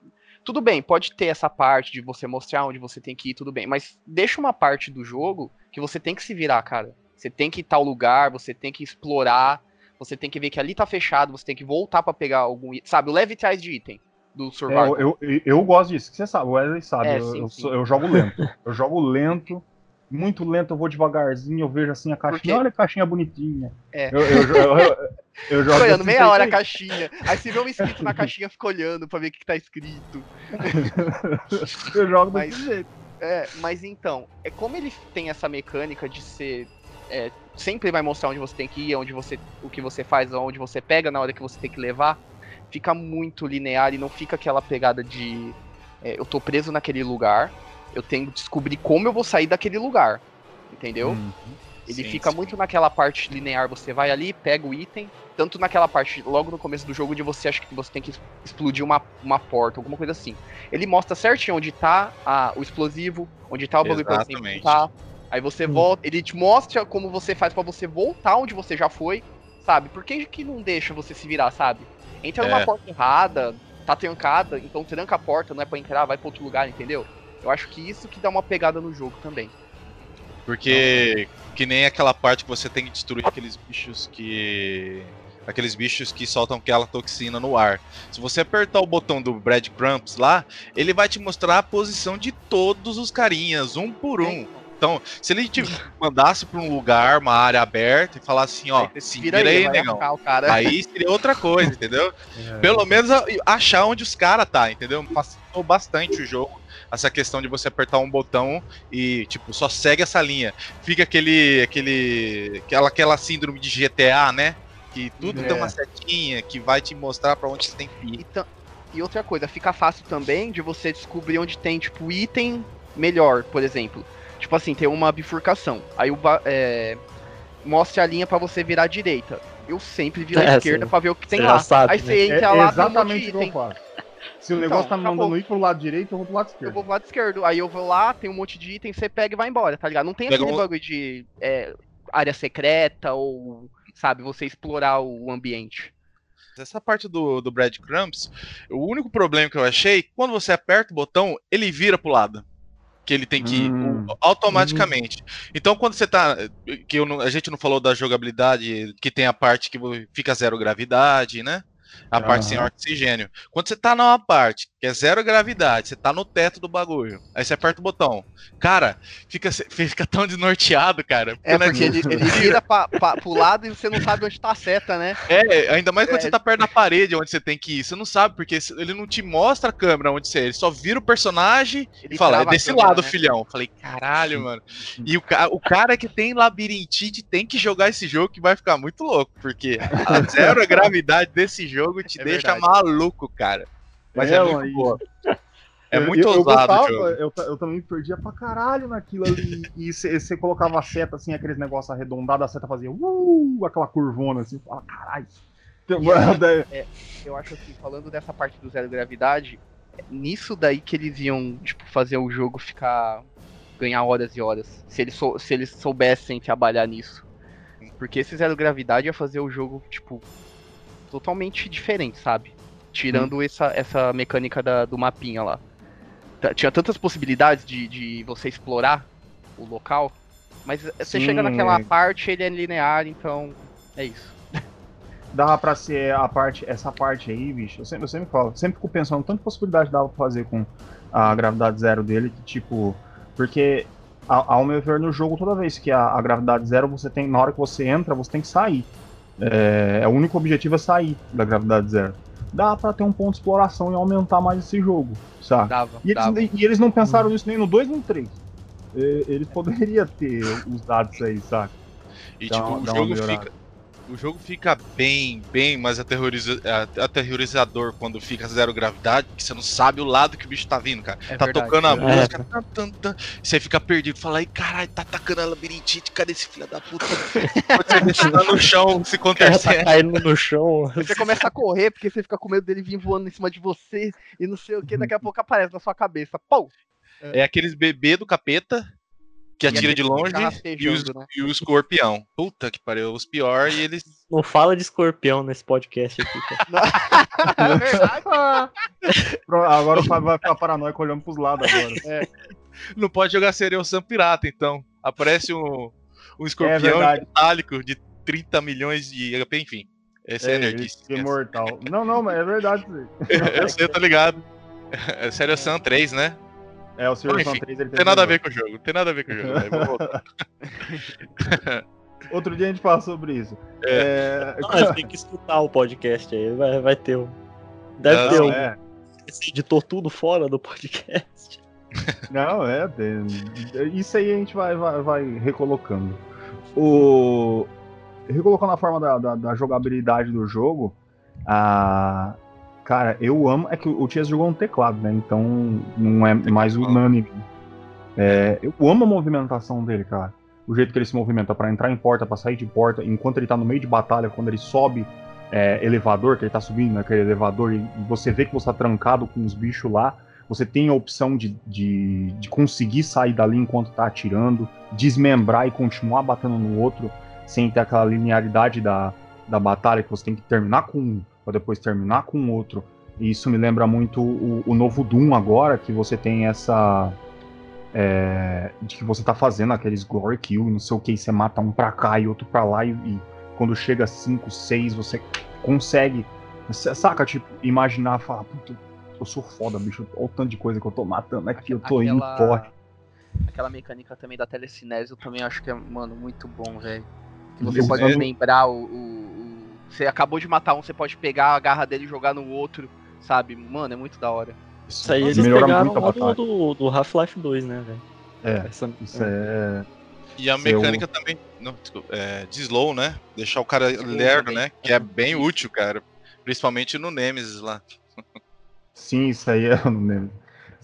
Tudo bem, pode ter essa parte de você mostrar onde você tem que ir, tudo bem, mas deixa uma parte do jogo que você tem que se virar, cara. Você tem que ir tal lugar, você tem que explorar, você tem que ver que ali tá fechado, você tem que voltar pra pegar algum item. Sabe, o leve trás de item do É, Survival. eu, eu, eu gosto disso, que você sabe, o Wesley sabe, É, eu, sim, eu, sim. sou- eu jogo lento. Eu jogo lento, muito lento, eu vou devagarzinho, eu vejo assim a caixinha, olha a caixinha bonitinha. É. Eu, eu, jogo olhando assim, meia hora a caixinha. Aí você vê um escrito na caixinha, fica olhando pra ver o que, que tá escrito. Eu jogo Mas- desse jeito. É, mas então, é como ele tem essa mecânica de ser. é, sempre vai mostrar onde você tem que ir, onde você, o que você faz, onde você pega na hora que você tem que levar, fica muito linear e não fica aquela pegada de é, eu tô preso naquele lugar, eu tenho que descobrir como eu vou sair daquele lugar. Entendeu? Hum. Ele Sim, fica sim. muito naquela parte linear, você vai ali, pega o item, tanto naquela parte logo no começo do jogo de você acha que você tem que explodir uma, uma porta, alguma coisa assim. Ele mostra certinho onde tá a- o explosivo, onde tá o bagulho pra você Exatamente. Aí você Hum. volta, ele te mostra como você faz pra você voltar onde você já foi, sabe? Por que que não deixa você se virar, sabe? Entra numa É. porta errada, tá trancada, então tranca a porta, não é pra entrar, vai pra outro lugar, entendeu? Eu acho que isso que dá uma pegada no jogo também. Porque que nem aquela parte que você tem que destruir aqueles bichos que. Aqueles bichos que soltam aquela toxina no ar. Se você apertar o botão do breadcrumbs lá, ele vai te mostrar a posição de todos os carinhas, um por um. Então, se ele te mandasse pra um lugar, uma área aberta, e falasse assim, ó, Aí se vira vira aí, vai negão. Aí seria outra coisa, entendeu? Pelo menos a- achar onde os caras tá, entendeu? Facilitou bastante o jogo. Essa questão de você apertar um botão e, tipo, só segue essa linha. Fica aquele. aquele. aquela, aquela síndrome de GTA, né? Que tudo É. tem uma setinha que vai te mostrar pra onde você tem que ir. E, e outra coisa, fica fácil também de você descobrir onde tem, tipo, item melhor, por exemplo. Tipo assim, tem uma bifurcação. Aí o é, mostra a linha pra você virar à direita. Eu sempre viro à É, esquerda pra ver o que tem lá. sabe, Aí né? você É, entra é lá, tem um monte exatamente de o que eu item. faço. Se o Então, negócio tá me acabou. mandando ir pro lado direito, eu vou pro lado Eu esquerdo. vou pro lado esquerdo. Aí eu vou lá, tem um monte de item, você pega e vai embora, tá ligado? Não tem Pega aquele um- bagulho de é, área secreta ou, sabe, você explorar o ambiente. Essa parte do, do breadcrumbs, o único problema que eu achei, quando você aperta o botão, ele vira pro lado. Que ele tem que Hum. automaticamente. Então, quando você tá. Que eu não- a gente não falou da jogabilidade, que tem a parte que fica zero gravidade, né? A parte sem oxigênio. Quando você tá numa parte que é zero gravidade, você tá no teto do bagulho, aí você aperta o botão. Cara, fica, fica tão desnorteado, cara. É, o porque ele, ele vira pra, pra, pro lado e você não sabe onde tá a seta, né? É, ainda mais quando É. você tá perto da parede onde você tem que ir. Você não sabe, porque ele não te mostra a câmera onde você é. Ele só vira o personagem Ele e fala, é desse câmera, lado, né? filhão. Eu Falei, caralho, mano. E o, o cara que tem labirintite tem que jogar esse jogo que vai ficar muito louco, porque a zero gravidade desse jogo te É deixa verdade. maluco, cara. Mas é, É, muito boa. É Eu- muito eu, eu ousado gostava, jogo. Eu, eu também perdia pra caralho naquilo ali. E você colocava a seta assim, aqueles negócios arredondados, a seta fazia uh, aquela curvona assim, fala, caralho. Então, daí- Eu acho assim, falando dessa parte do zero gravidade, é nisso daí que eles iam, tipo, fazer o jogo ficar. ganhar horas e horas. Se eles, sou- se eles soubessem trabalhar nisso. Porque esse zero gravidade ia fazer o jogo, tipo, totalmente diferente, sabe? Tirando essa, essa mecânica da- do mapinha lá. Tá- Tinha tantas possibilidades de, de você explorar o local. Mas você Sim, chega naquela parte, ele é linear, então. É isso. dava pra ser a parte, essa parte aí, bicho. Eu sempre, eu sempre falo, sempre fico pensando tanta possibilidade dava pra fazer com a gravidade zero dele, que tipo. Porque, ao meu ver, no jogo, toda vez que a, a gravidade zero, você tem. Na hora que você entra, você tem que sair. É, é o único objetivo é sair da gravidade zero. Dá pra ter um ponto de exploração e aumentar mais esse jogo, sabe? Dava. E eles, dava. e eles não pensaram nisso nem no 2 nem no 3. Eles poderiam ter usado isso aí, saca? E Dá tipo, o jogo fica. O jogo fica bem, bem mais aterroriza- a- aterrorizador quando fica zero gravidade, que você não sabe o lado que o bicho tá vindo, cara. É tá verdade. tocando a É. música, tan, tan, tan, e você fica perdido, fala aí, caralho, tá atacando a labirintite, cadê esse filho da puta? Você tá no chão, se cara tá caindo no chão. Você começa a correr porque você fica com medo dele vir voando em cima de você e não sei o que, daqui a pouco aparece na sua cabeça. Pô! É aqueles bebê do capeta que atira de longe e, os, né? e o escorpião. Puta que pariu, os piores e eles. Não fala de escorpião nesse podcast aqui, cara. É verdade. Agora o Fábio vai ficar paranoico olhando pros lados agora. Não pode jogar Serial Sam Pirata, então. Aparece um, um escorpião verdade. metálico de 30 milhões de HP, enfim. Esse é, É, energista. esse imortal. Não, não, mas é verdade. Eu sei, tá ligado. É Serial Sam 3, né? É, o. Enfim, Sam 3 ele Não tem nada a ver com o jogo. Não tem nada a ver com o jogo. voltar. Outro dia a gente fala sobre isso. É, Não, mas tem que escutar o podcast aí. Vai, vai ter um. Deve Não, ter não, um. é. Você editou tudo fora do podcast. Não, é. tem- Isso aí a gente vai, vai, vai recolocando. O. Recolocando a forma da, da, da jogabilidade do jogo. A. Cara, eu amo. É que o Tias jogou no teclado, né? Então não é mais unânime. É, eu amo a movimentação dele, cara. O jeito que ele se movimenta pra entrar em porta, pra sair de porta, enquanto ele tá no meio de batalha, quando ele sobe é, elevador, que ele tá subindo naquele elevador, e você vê que você tá trancado com os bichos lá. Você tem a opção de, de, de conseguir sair dali enquanto tá atirando, desmembrar e continuar batendo no outro, sem ter aquela linearidade da, da batalha que você tem que terminar com um, pra depois terminar com outro. E isso me lembra muito o, o novo Doom agora, que você tem essa é, de que você tá fazendo aqueles glory kill, não sei o que, você mata um pra cá e outro pra lá, e, e quando chega 5, 6, você consegue, saca, tipo, imaginar, falar, puta, eu sou foda, bicho, olha o tanto de coisa que eu tô matando aqui, eu tô indo forte. Aquela mecânica também da telecinese eu também acho que é, mano, muito bom, velho. Que você eu pode usando- lembrar o- o- Você acabou de matar um, você pode pegar a garra dele e jogar no outro, sabe? Mano, é muito da hora. Isso aí eles melhora pegaram muito a lá do, batalha. do, do Half-Life 2, né, velho? É, Essa- isso é. E a Seu- mecânica também, não, desculpa, é, de slow, né? Deixar o cara Slow lerdo, também. né? Que é bem útil, cara. Principalmente no Nemesis lá. Sim, isso aí é. não lembro.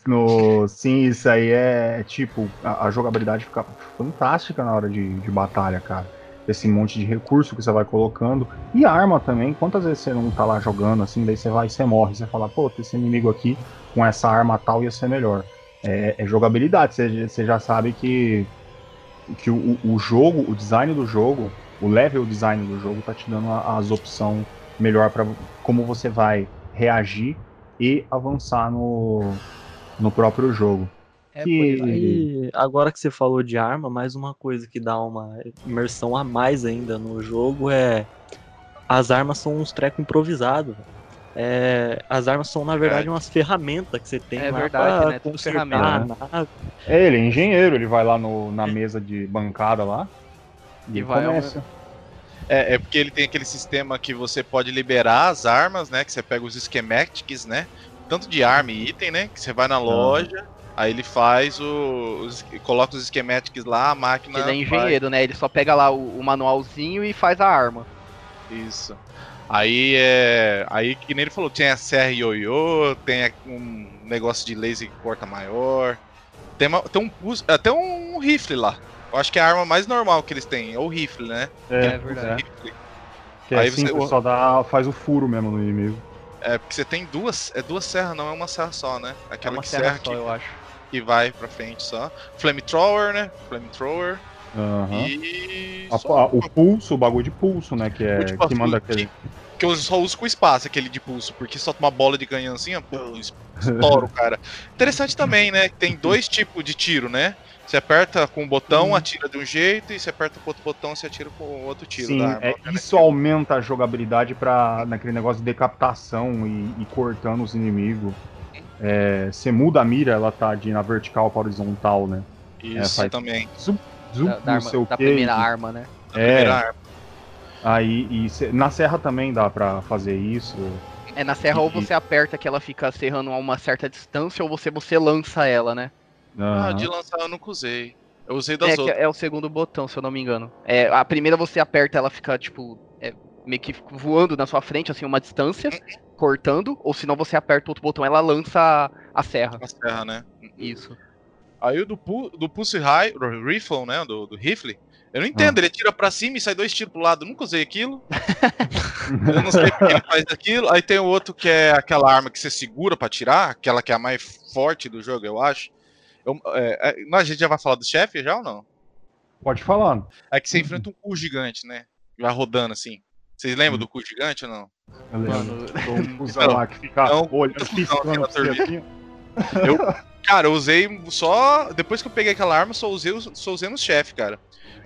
No, sim, isso aí é tipo, a, a jogabilidade fica fantástica na hora de, de batalha, cara. Esse monte de recurso que você vai colocando. E arma também. Quantas vezes você não tá lá jogando assim, daí você vai e você morre. Você fala, pô, esse inimigo aqui com essa arma tal ia ser melhor. É, é jogabilidade. Você, você já sabe que, que o, o jogo, o design do jogo, o level design do jogo tá te dando as opções melhor para como você vai reagir e avançar no, no próprio jogo. É, Que- é. Aí, agora que você falou de arma, mais uma coisa que dá uma imersão a mais ainda no jogo é as armas são uns trecos improvisados. É, as armas são, na verdade, umas ferramentas que você tem É lá verdade, pra né? Tudo consertar nave. É, ele é engenheiro, ele vai lá no, na mesa de bancada lá e, E vai começa. É, é porque ele tem aquele sistema que você pode liberar as armas, né? Que você pega os schematics, né? Tanto de arma e item, né? Que você vai na loja, aí ele faz o. Os, coloca os schematics lá, a máquina. Ele é vai- engenheiro, né? Ele só pega lá o, o manualzinho e faz a arma. Isso. Aí é. Aí que nem ele falou, tem a serra ioiô, tem um negócio de laser que corta maior. Tem, uma- tem um até um rifle lá. Eu acho que é a arma mais normal que eles têm, é o rifle, né? É, verdade. Rifle. Que é Aí assim, você- só dá, faz o furo mesmo no inimigo. É, porque você tem duas. É duas serras, não é uma serra só, né? É Aquela uma que serra serra só, que, eu acho. Que vai pra frente só. Flamethrower, né? Flamethrower. Aham. E. A- só- a- o pulso, o bagulho de pulso, né? Que é O tipo, que manda que- aquele. Que eu só uso com espaço, aquele de pulso, porque solta uma bola de canhão assim, ó, pum, estoura o cara. Interessante também, né? que Tem dois tipos de tiro, né? Você aperta com o botão, atira de um jeito, e você aperta com outro botão, você atira com outro tiro Sim, da arma. é, né? isso aumenta a jogabilidade para naquele negócio de decapitação e, e cortando os inimigos. É, você muda a mira, ela tá de na vertical para horizontal, né? Isso faz- também. Zup, Da, da não arma- sei o da quê, primeira e- arma, né? A É, primeira arma. aí e cê- na serra também dá pra fazer isso. É na serra ou E- você aperta que ela fica serrando a uma certa distância ou você, você lança ela, né? Ah, Aham. de lançar eu nunca usei. Eu usei das É, outras. é o segundo botão, se eu não me engano. É, a primeira você aperta, ela fica, tipo, é, meio que voando na sua frente, assim, uma distância, cortando, ou senão você aperta outro botão, ela lança a, serra. A serra, né? Isso. Aí o do, pu- do Pulse High, o Rifle, né? Do, do rifle. Eu não entendo, ele tira pra cima e sai dois tiros pro lado. Eu nunca usei aquilo. Eu não sei porque ele faz aquilo. Aí tem o outro que é aquela arma que você segura pra tirar, aquela que é a mais forte do jogo, eu acho. Eu- é, é, mas a gente já vai falar do chefe já ou não? Pode falar. É que você enfrenta um cu gigante, né? Vai rodando assim. Vocês lembram Hum. do cu gigante ou não? Eu lembro. Mano, Então, usa Não, lá que fica não, olhando, piscando assim. Cara, eu usei só. Depois que eu peguei aquela arma, só usei, só usei no chefe, cara.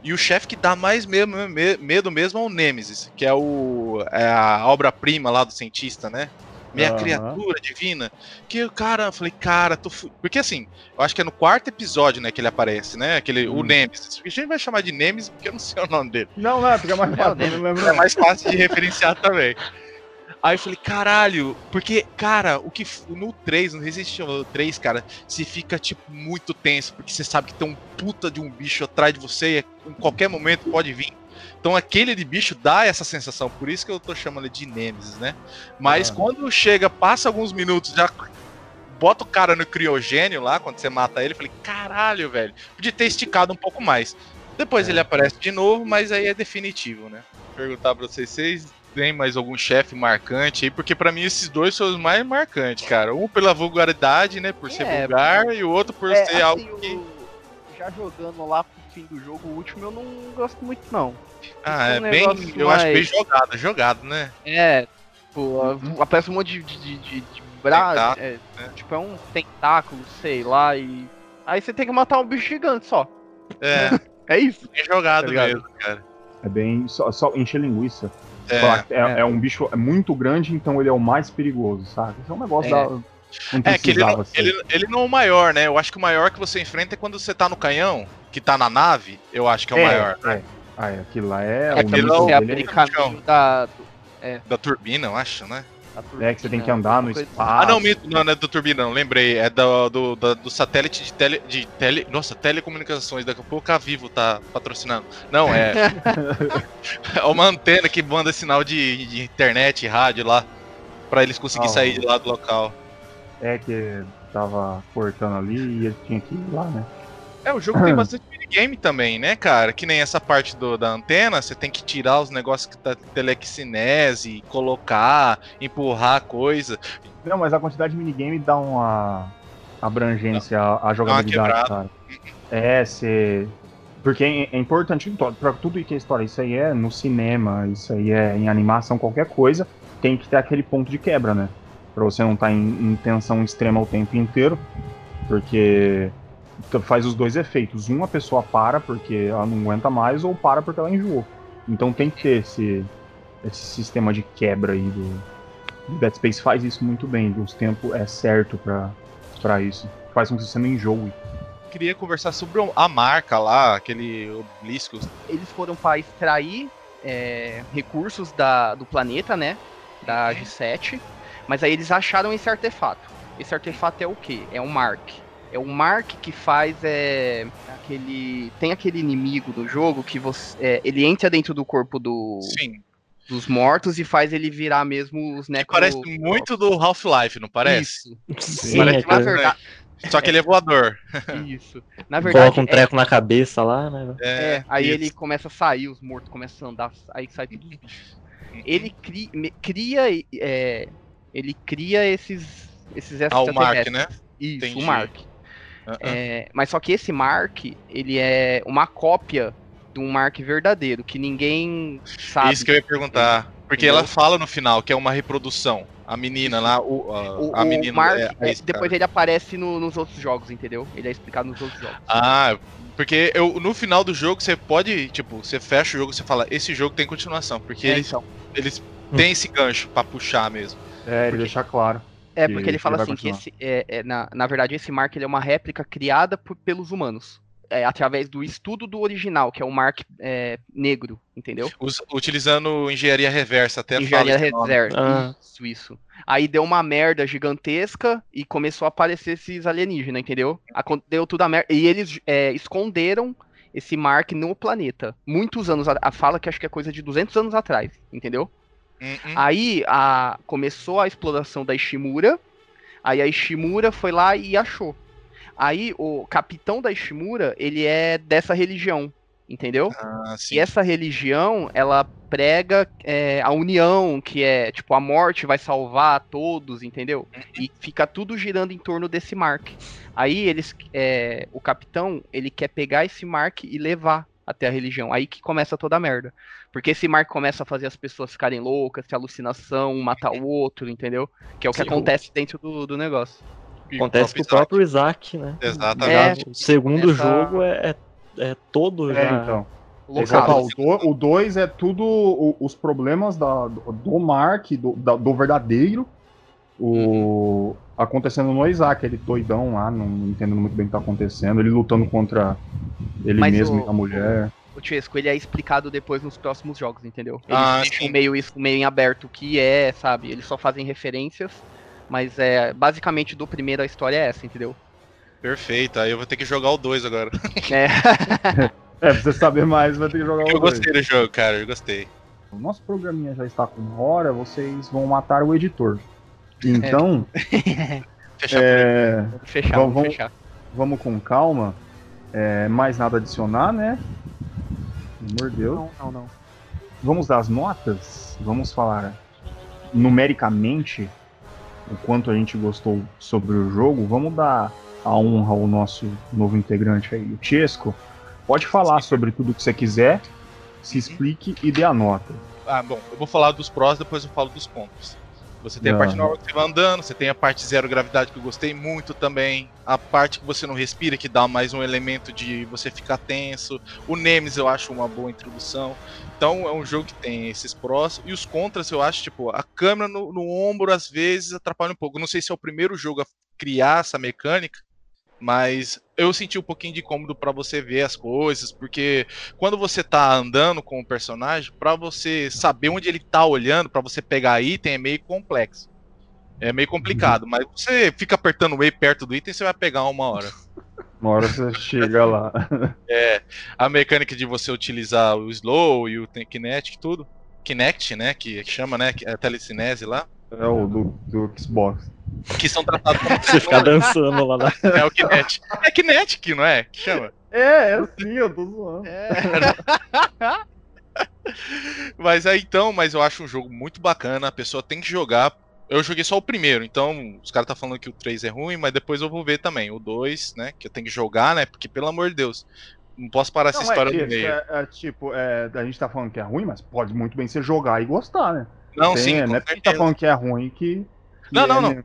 E o chefe que dá mais mesmo, me- medo mesmo é o Nemesis, que é, o, é a obra-prima lá do cientista, né? Minha Aham. criatura divina. Que o cara, eu falei, cara, tô fu... Porque assim, eu acho que é no quarto episódio, né, que ele aparece, né? Aquele, o Hum. Nemesis. A gente vai chamar de Nemesis porque eu não sei o nome dele. Não, não, fica mais É, fácil. Nemesis. não lembro É mais fácil de referenciar também. Aí eu falei, caralho, porque, cara, o que no 3, no Resident Evil 3, cara, você fica, tipo, muito tenso, porque você sabe que tem um puta de um bicho atrás de você, e em qualquer momento pode vir. Então aquele de bicho dá essa sensação, por isso que eu tô chamando ele de Nemesis, né? Mas Ah. quando chega, passa alguns minutos, já bota o cara no criogênio lá, quando você mata ele, eu falei, caralho, velho, podia ter esticado um pouco mais. Depois É. ele aparece de novo, mas aí é definitivo, né? Perguntar pra vocês, vocês têm mais algum chefe marcante aí? Porque pra mim esses dois são os mais marcantes, cara. Um pela vulgaridade, né? Por ser É, vulgar, e o outro por É, ser assim, algo que. Já jogando lá pro fim do jogo, o último eu não gosto muito, não. Ah, um é bem. negócio Eu acho bem mais- jogado, jogado, né? É, tipo, aparece um monte de, de, de, de bra... Tentáculo, é, Tipo, é um tentáculo, sei lá, e Aí você tem que matar um bicho gigante só. É, É isso. bem jogado Tá mesmo, cara. É bem. Só, só encher linguiça. É, é, é. é um bicho muito grande, então ele é o mais perigoso, sabe? Isso é um negócio É. da. É que ele não, ele, ele não é o maior, né? Eu acho que o maior que você enfrenta é quando você tá no canhão, que tá na nave, eu acho que é o maior. É. Ah, é, aquilo lá é. É o que nível nível você dele abre dele o é caminho da, Da turbina, eu acho, né? da é, é que você tem que turbina, andar no espaço. Ah, não, mito, não, não é da turbina, não, lembrei. É do, do, da- do satélite de tele, de tele. Nossa, telecomunicações. Daqui a pouco a Vivo tá patrocinando. Não, é. é uma antena que manda sinal de, de internet e rádio lá. Pra eles conseguirem Ah, sair de lá do local. É que tava cortando ali e ele tinha que ir lá, né? É, o jogo tem bastante minigame também, né, cara? Que nem essa parte do- da antena, você tem que tirar os negócios que tá telecinese, colocar, empurrar coisa. Não, mas a quantidade de minigame dá uma abrangência à, à jogabilidade, cara. É, você. Porque é, é importante pra tudo que é história. Isso aí é no cinema, isso aí é em animação, qualquer coisa, tem que ter aquele ponto de quebra, né? Pra você não estar em, em tensão extrema o tempo inteiro. Porque faz os dois efeitos. Um, a pessoa para porque ela não aguenta mais, ou para porque ela enjoou. Então tem que ter esse, esse sistema de quebra aí do, o Dead Space faz isso muito bem, os tempos é certo pra, pra isso. Faz com que você não enjoe. Queria conversar sobre a marca lá, aquele obelisco. Eles foram para extrair é, recursos da, do planeta, né? Da G7. Mas aí eles acharam esse artefato. Esse artefato é o quê? É um Mark. É um Mark que faz é, aquele. Tem aquele inimigo do jogo que você. é, ele entra dentro do corpo do, Sim. dos mortos e faz ele virar mesmo os Que necro... parece muito do Half-Life, não parece? Isso, Sim, Parece é, na cara, verdade. Só que ele é voador. Isso. Na verdade. coloca um treco na cabeça lá, né? É, aí isso. ele começa a sair, os mortos começam a andar, aí sai tudo os bichos. Uhum. Ele cria, cria é, ele cria esses esses Ah, o Mark, né? Isso, Entendi. o Mark. Ah, ah. É, mas só que esse Mark, ele é uma cópia de um Mark verdadeiro, que ninguém sabe. Isso que eu ia perguntar. Porque ela fala no final que é uma reprodução. A menina lá, o, a, O, a o menina. Mark, é- é é, esse depois ele aparece no- nos outros jogos, entendeu? Ele é explicado nos outros jogos. Ah, porque eu, no final do jogo você pode, tipo, você fecha o jogo e você fala, esse jogo tem continuação. Porque É, eles, então. eles têm esse gancho pra puxar mesmo. É, ele deixa claro. É, que- porque ele que fala assim que continuar. esse, é, é, na, na verdade esse Mark ele é uma réplica criada por- pelos humanos. É, através do estudo do original, que é o Mark é, negro, entendeu? Us- utilizando engenharia reversa, até Engenharia reserva. Ah. Isso, isso. Aí deu uma merda gigantesca e começou a aparecer esses alienígenas, entendeu? Deu tudo a merda. E eles é, esconderam esse Mark no planeta. Muitos anos. A, a fala que acho que é coisa de 200 anos atrás, entendeu? Hum, hum. Aí a, começou a exploração da Ishimura. Aí a Ishimura foi lá e achou. Aí o capitão da Ishimura, ele é dessa religião, entendeu? Ah. E essa religião, ela prega é, a união, que é tipo a morte vai salvar todos, entendeu? E fica tudo girando em torno desse Mark. Aí eles, é, o capitão, ele quer pegar esse Mark e levar até a religião. Aí que começa toda a merda. Porque esse Mark começa a fazer as pessoas ficarem loucas, ter alucinação, um matar o outro, entendeu? Que é o que Sim, o- acontece dentro do, do negócio. Acontece com o próprio Isaac, né? Exatamente. O segundo Essa- jogo é, é, é todo É, já. então. Local. Exato. O 2 é tudo o- os problemas da, do, do Mark, do, da- do verdadeiro, o, acontecendo no Isaac, ele doidão lá, não entendendo muito bem o que tá acontecendo, ele lutando contra ele Mas mesmo o- e a mulher. O Chesco, ele é explicado depois nos próximos jogos, entendeu? Eles Ah, deixam sim. meio isso meio em aberto o que é, sabe? Eles só fazem referências, mas é basicamente do primeiro a história é essa, entendeu? Perfeito. Aí eu vou ter que jogar o 2 agora. É, É, pra você saber mais, vai ter que jogar o Eu dois. gostei do jogo, cara. Eu gostei. O nosso programinha já está com uma hora, vocês vão matar o editor. Então, Fechar por é, vamos fechar, Vamos- vamos fechar. vamos com calma. É, mais nada adicionar, né? Pelo amor de Deus. Não, não, não. Vamos dar as notas? Vamos falar numericamente o quanto a gente gostou sobre o jogo. Vamos dar a honra ao nosso novo integrante aí, o Chesco. Pode falar sobre tudo que você quiser, se explique e dê a nota. Ah, bom, eu vou falar dos prós, depois eu falo dos contras. Você tem a parte normal que você vai andando, você tem a parte zero gravidade que eu gostei muito também. A parte que você não respira, que dá mais um elemento de você ficar tenso. O Nemesis eu acho uma boa introdução. Então é um jogo que tem esses prós. E os contras eu acho, tipo, a câmera no, no ombro às vezes atrapalha um pouco. Não sei se é o primeiro jogo a criar essa mecânica. Mas eu senti um pouquinho de incômodo pra você ver as coisas, porque quando você tá andando com o personagem, pra você saber onde ele tá olhando, pra você pegar item é meio complexo. É meio complicado, mas você fica apertando o E perto do item, você vai pegar uma hora. Uma hora você chega lá. É, a mecânica de você utilizar o slow e o kinetic tudo. Kinect, né, que, chama, né, que é a telecinese lá, É o do, do Xbox. que são tratados como Você ficar dançando lá na. é o Kinetic. É Kinetic, não é? Que chama? É, é sim, eu tô zoando. Mas aí então, mas eu acho um jogo muito bacana, a pessoa tem que jogar. Eu joguei só o primeiro, então os caras tá falando que o 3 é ruim, mas depois eu vou ver também o 2, né, que eu tenho que jogar, né, porque pelo amor de Deus, não posso parar essa Não, história é, no meio. é, é tipo, é, a gente tá falando que é ruim, mas pode muito bem ser jogar e gostar, né? Não, Tem, sim, né? com Não é porque tá falando que é ruim que. que Não, não, é, não. né?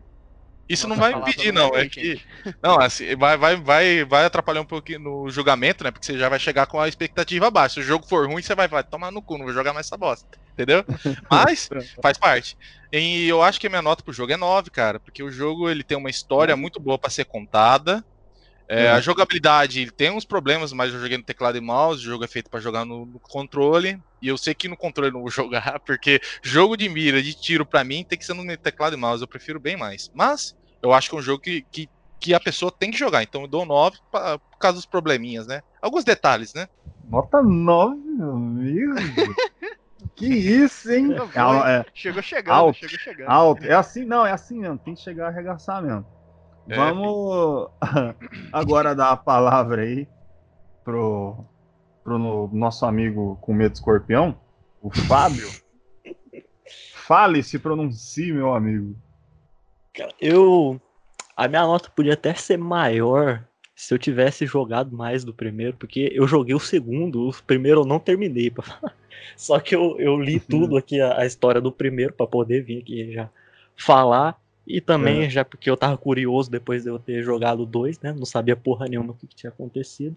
Isso não Nossa, vai impedir, não. É que. Não, assim, vai, vai, vai, vai atrapalhar um pouquinho no julgamento, né? Porque você já vai chegar com a expectativa baixa. Se o jogo for ruim, você vai, vai tomar no cu, não vou jogar mais essa bosta. Entendeu? Mas faz parte. E eu acho que a minha nota pro jogo é 9, cara. Porque o jogo ele tem uma história muito boa pra ser contada. É, A jogabilidade ele tem uns problemas, mas eu joguei no teclado e mouse. O jogo é feito pra jogar no, no controle. E eu sei que no controle eu não vou jogar, porque jogo de mira, de tiro pra mim, tem que ser no teclado e mouse. Eu prefiro bem mais. Mas eu acho que é um jogo que, que, que a pessoa tem que jogar. Então eu dou 9 pra, por causa dos probleminhas, né? Alguns detalhes, né? Nota 9, meu amigo. que isso, hein? É, é Chegou chegando, Alto. chegou chegando. alto. É assim, não, é assim mesmo. Tem que chegar a arregaçar mesmo. É. Vamos agora dar a palavra aí pro, pro no- nosso amigo com medo de escorpião, o Fábio. Fale, se pronuncie, meu amigo. Eu. A minha nota podia até ser maior se eu tivesse jogado mais do primeiro, porque eu joguei o segundo, o primeiro eu não terminei. Pra falar. Só que eu, eu li tudo aqui, a, a história do primeiro, pra poder vir aqui já falar. E também, já porque eu tava curioso depois de eu ter jogado dois, né? Não sabia porra nenhuma o que, que tinha acontecido.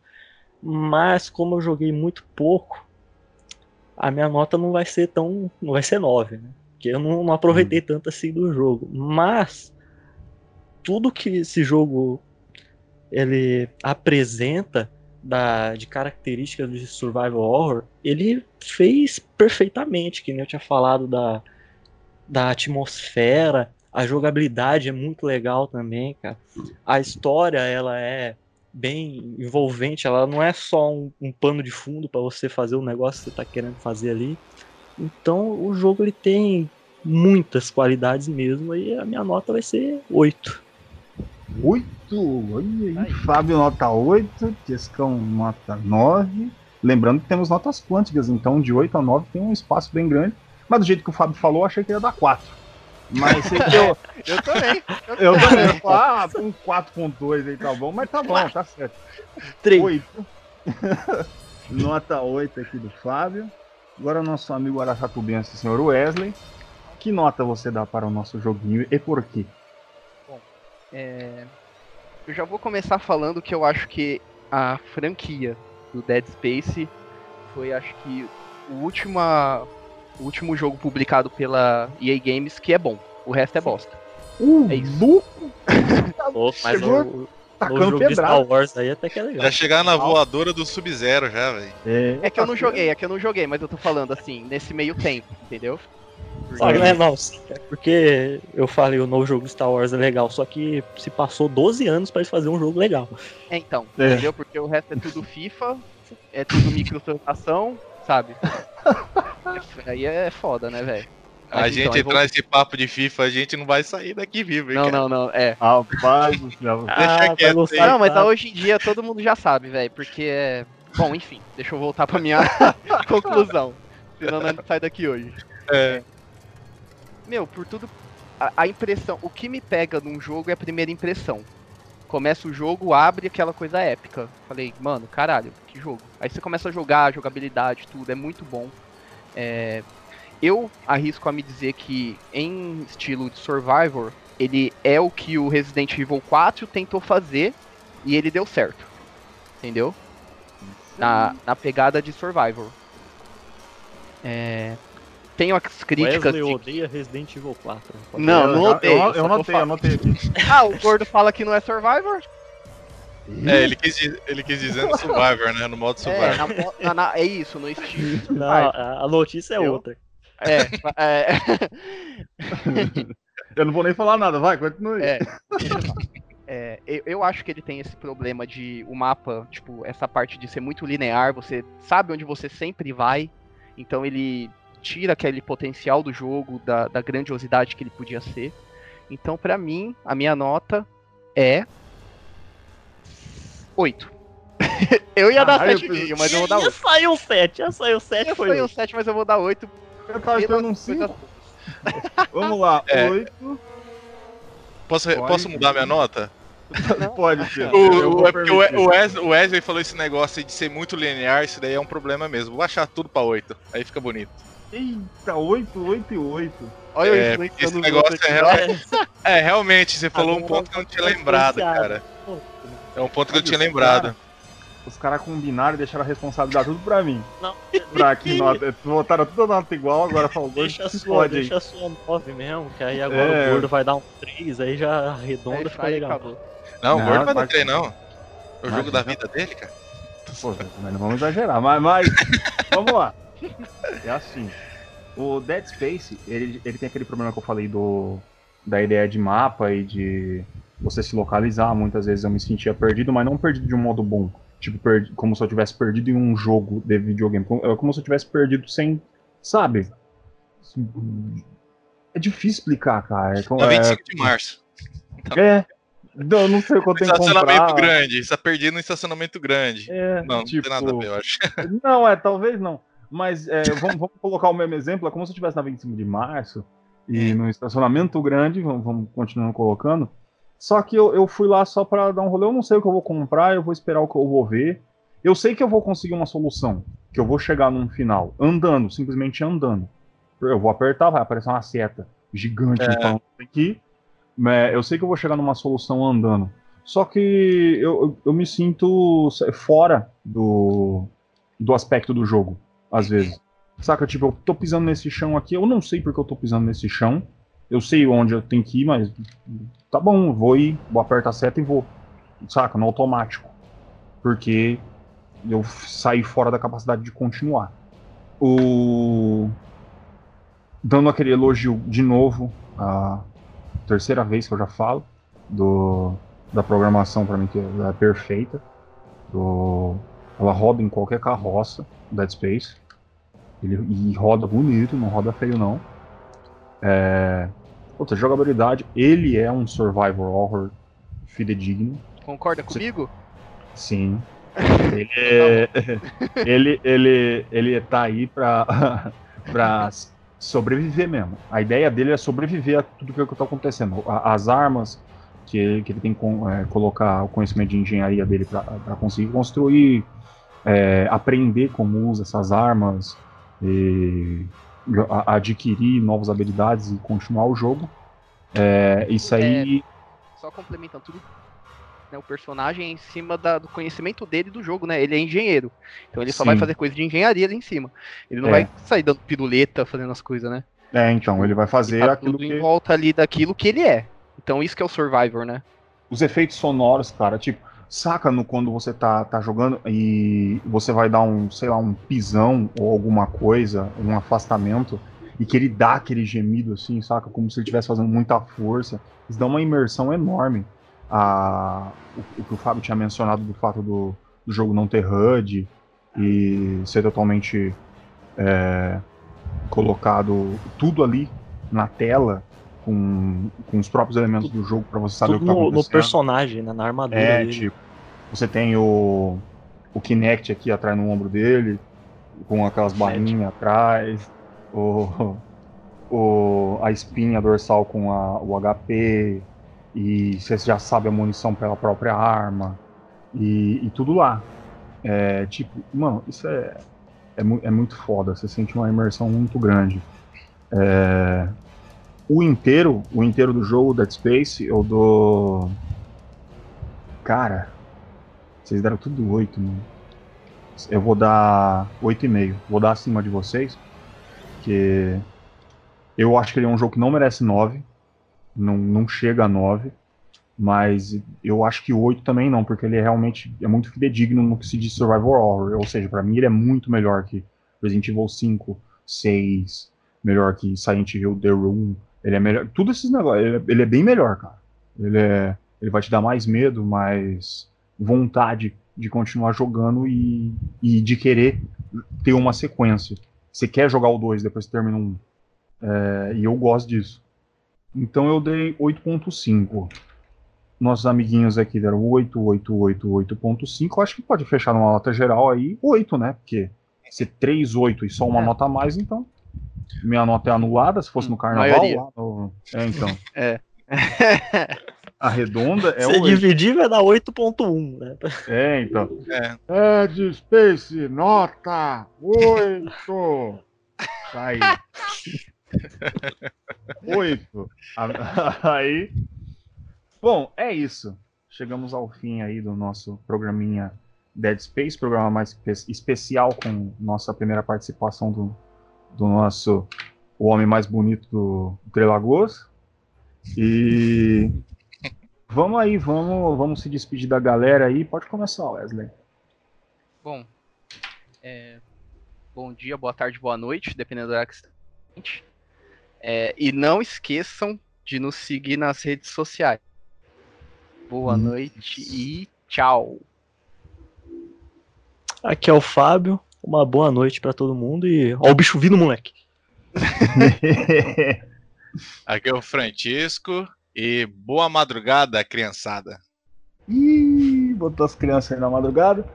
Mas como eu joguei muito pouco, a minha nota não vai ser tão. não vai ser 9, né? Porque eu não, não aproveitei tanto assim do jogo. Mas tudo que esse jogo ele apresenta da, de características de survival horror, ele fez perfeitamente, que nem eu tinha falado da, da atmosfera, a jogabilidade é muito legal também, cara. A história, ela é bem envolvente, ela não é só um, um pano de fundo para você fazer o negócio que você tá querendo fazer ali. Então, o jogo ele tem muitas qualidades mesmo e a minha nota vai ser 8. 8, olha aí. Aí. Fábio nota 8, Tiescão nota 9. Lembrando que temos notas quânticas, então de 8 a 9 tem um espaço bem grande. Mas do jeito que o Fábio falou, achei que ia dar 4. Mas sei que eu, Eu também. eu também eu falo, ah, um 4.2 aí tá bom, mas tá bom, tá certo. 3. 8. Nota 8 aqui do Fábio. Agora nosso amigo araçatubense, senhor Wesley. Que nota você dá para o nosso joguinho e por quê? É, Eu já vou começar falando que eu acho que a franquia do Dead Space foi, acho que, o, última, o último jogo publicado pela EA Games que é bom. O resto é bosta. Uh, É isso. Luco mas Chegou o, o tacando jogo de Star pedrada. Wars aí até que é legal. Já chegar na voadora do Sub-Zero já, velho. É que eu não joguei, é que eu não joguei, mas eu tô falando assim, nesse meio tempo, entendeu? Só que não é não, é porque eu falei o novo jogo de Star Wars é legal, só que se passou 12 anos pra eles fazerem um jogo legal. É, então, É. entendeu? Porque o resto é tudo FIFA, é tudo microtransação, sabe? Aí é foda, né, velho? A Mas gente então, eu entrar vou- nesse papo de FIFA, a gente não vai sair daqui vivo, hein, Não, cara? não, não, é. Rapaz do céu. Deixa quieto de Não, mas falar. hoje em dia todo mundo já sabe, velho, porque é. Bom, enfim, deixa eu voltar pra minha conclusão. Senão não sai daqui hoje. É. Meu, por tudo. A, a impressão. O que me pega num jogo é a primeira impressão. Começa o jogo, abre aquela coisa épica. Falei, mano, caralho, que jogo. Aí você começa a jogar, a jogabilidade, tudo, é muito bom. É, eu arrisco a me dizer que em estilo de Survivor, ele é o que o Resident Evil 4 tentou fazer e ele deu certo. Entendeu? Na, na pegada de Survivor. É, tenho as críticas. Wesley de- odeia Resident Evil 4. Não, não odeio. eu, eu anotei, eu aqui. Ah, o gordo fala que não é Survivor? É, ele quis, ele quis dizer no Survivor, né? No modo É, Survivor. na mo- na- na- é isso, no estilo. Não, a, a notícia é Eu- outra. É, é, Eu não vou nem falar nada, vai, continue. É. É, eu, eu acho que ele tem esse problema de o mapa, tipo, essa parte de ser muito linear, você sabe onde você sempre vai, então ele tira aquele potencial do jogo, da, da grandiosidade que ele podia ser. Então, pra mim, a minha nota é 8. eu ia dar Caralho, 7,5, mas eu vou dar ia 8. sair um 7, ia sair um 7, Eu foi um oito. 7, mas eu vou dar 8. Eu tava esperando um 5. coisas- Vamos lá, É. 8. Posso, Pode. posso mudar minha nota? Pode ser. O, é porque o o Wesley, o Wesley falou esse negócio aí de ser muito linear, isso daí é um problema mesmo. Vou baixar tudo pra 8, aí fica bonito. Eita, 8, 8 e 8. Olha eu É, influenciando esse negócio é realmente- É, realmente, você falou um ponto que eu não tinha lembrado, cara. É um ponto que eu tinha lembrado. Os caras combinaram e deixaram a responsabilidade tudo pra mim. Não. Pra que nota. Botaram tudo a nota igual, agora falou, Deixa a sua, deixa a sua 9 mesmo, que aí agora É. o gordo vai dar um 3, aí já arredonda É, fica aí legal. acabou. Não, o Não, gordo vai vai- não crer, não. É o jogo da vida dele, cara. Pô, mas não vamos exagerar, mas, mas vamos lá. É assim. O Dead Space, ele, ele tem aquele problema que eu falei do da ideia de mapa e de você se localizar. Muitas vezes eu me sentia perdido, mas não perdido de um modo bom. Tipo, perdi- como se eu tivesse perdido em um jogo de videogame. Como, é como se eu tivesse perdido sem. Sabe? É difícil explicar, cara. É, como- Na é, 25 de março. é, eu não sei o que eu tenho que Estacionamento comprar. grande. Você tá perdido no estacionamento grande. É, Não, não tipo, tem nada a ver, eu acho. Não, é, talvez não. Mas é, vamos, vamos colocar o mesmo exemplo, é como se eu estivesse na 25 de março e no estacionamento grande, vamos, vamos continuando colocando. Só que eu, eu fui lá só pra dar um rolê, eu não sei o que eu vou comprar, eu vou esperar o que eu vou ver. Eu sei que eu vou conseguir uma solução, que eu vou chegar num final, andando, simplesmente andando. Eu vou apertar, vai aparecer uma seta gigante É. falando aqui. né, Eu sei que eu vou chegar numa solução andando. Só que eu, eu, eu me sinto fora do, do aspecto do jogo, às vezes. Saca, tipo, eu tô pisando nesse chão aqui, eu não sei porque eu tô pisando nesse chão. Eu sei onde eu tenho que ir, mas tá bom, vou ir, vou apertar a seta e vou. Saca, no automático. Porque eu saí fora da capacidade de continuar. O. Dando aquele elogio de novo, a terceira vez que eu já falo, do, da programação pra mim que é perfeita. Do, ela roda em qualquer carroça, Dead Space. Ele, e roda bonito, não roda feio não. É, outra jogabilidade, ele é um survival horror fidedigno. Concorda comigo? Sim. Ele, é- ele, ele, ele tá aí pra, pra sobreviver mesmo. A ideia dele é sobreviver a tudo que tá acontecendo. As armas que ele, que ele tem que é, colocar o conhecimento de engenharia dele pra pra conseguir construir, é, aprender como usa essas armas, e adquirir novas habilidades e continuar o jogo. É, isso aí. Só complementando tudo. Né, o personagem é em cima da- do conhecimento dele do jogo, né? Ele é engenheiro. Então ele só Sim. vai fazer coisa de engenharia ali em cima. Ele não É. vai sair dando piruleta, fazendo as coisas, né? É, então, ele vai fazer tá aquilo tudo que. em volta ali daquilo que ele é. Então isso que é o Survivor, né? os efeitos sonoros, cara, tipo, saca no quando você tá, tá jogando e você vai dar um, sei lá, um pisão ou alguma coisa, um afastamento, e que ele dá aquele gemido assim, saca? Como se ele estivesse fazendo muita força. Isso dá uma imersão enorme. A, o, o que o Fábio tinha mencionado do fato do, do jogo não ter HUD e ser totalmente é, colocado tudo ali na tela com, com os próprios elementos do jogo pra você saber Tudo o que tá no, no acontecendo. personagem, né? Na armadura É, dele. tipo, você tem o, o Kinect aqui atrás no ombro dele, com aquelas barrinhas atrás, o, o, a espinha dorsal com a, o HP, e você já sabe a munição pela própria arma, e, e tudo lá. É, tipo, mano, isso é, é, é muito foda, você sente uma imersão muito grande. É, o inteiro, o inteiro do jogo, Dead Space, eu dou. Cara, vocês deram tudo 8, mano. Eu vou dar 8,5. Vou dar acima de vocês. Que eu acho que ele é um jogo que não merece 9. Não, não chega a 9. Mas eu acho que 8 também não, porque ele é realmente é muito fidedigno no que se diz Survival Horror. Ou seja, pra mim ele é muito melhor que Resident Evil 5, 6, melhor que Silent Hill The Room. Ele é melhor. Tudo esses negócios. Ele, é- ele é bem melhor, cara. Ele, é, ele vai te dar mais medo, mais vontade de continuar jogando e, e de querer ter uma sequência. Você quer jogar o 2 depois que termina um. É, e eu gosto disso. Então eu dei 8.5. Nossos amiguinhos aqui deram 8, 8, 8, 8.5. Eu Acho que pode fechar numa nota geral aí 8, né? Porque se 3, 8 e só uma É. nota a mais, então. Minha nota é anulada, se fosse no carnaval. Maioria. lá no- É, então. É. A redonda é Se 8. dividir, vai dar 8.1, né? É, então. É. Dead Space, nota 8. Tá aí. 8. Aí. Bom, é isso. Chegamos ao fim aí do nosso programinha Dead Space, programa mais espe- especial com nossa primeira participação do, do nosso o homem mais bonito do Trelagoas. E vamos aí, vamos, vamos se despedir da galera aí. Pode começar, Wesley. Bom, é, bom dia, boa tarde, boa noite, dependendo do horário que você está. ouvindo. É, e não esqueçam de nos seguir nas redes sociais. Boa noite e tchau. Aqui é o Fábio. Uma boa noite pra todo mundo e. Ó, o bicho vindo, moleque. Aqui é o Francisco e boa madrugada, criançada. Ih, botou as crianças aí na madrugada.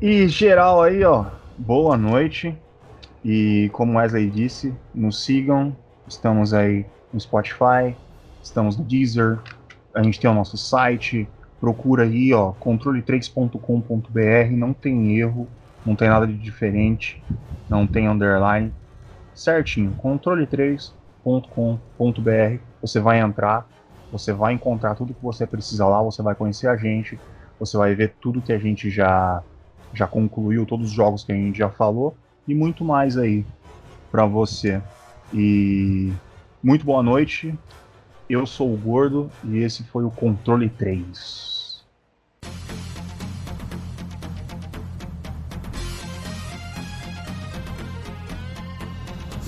E geral aí, ó, boa noite. E como Wesley disse, nos sigam. Estamos aí no Spotify, estamos no Deezer, a gente tem o nosso site. Procura aí, ó, controle3.com.br, não tem erro, não tem nada de diferente, não tem underline. Certinho, controle3.com.br. Você vai entrar, você vai encontrar tudo que você precisa lá, você vai conhecer a gente, você vai ver tudo que a gente já já concluiu, todos os jogos que a gente já falou e muito mais aí pra você. E muito boa noite. Eu sou o Gordo e esse foi o Controle 3.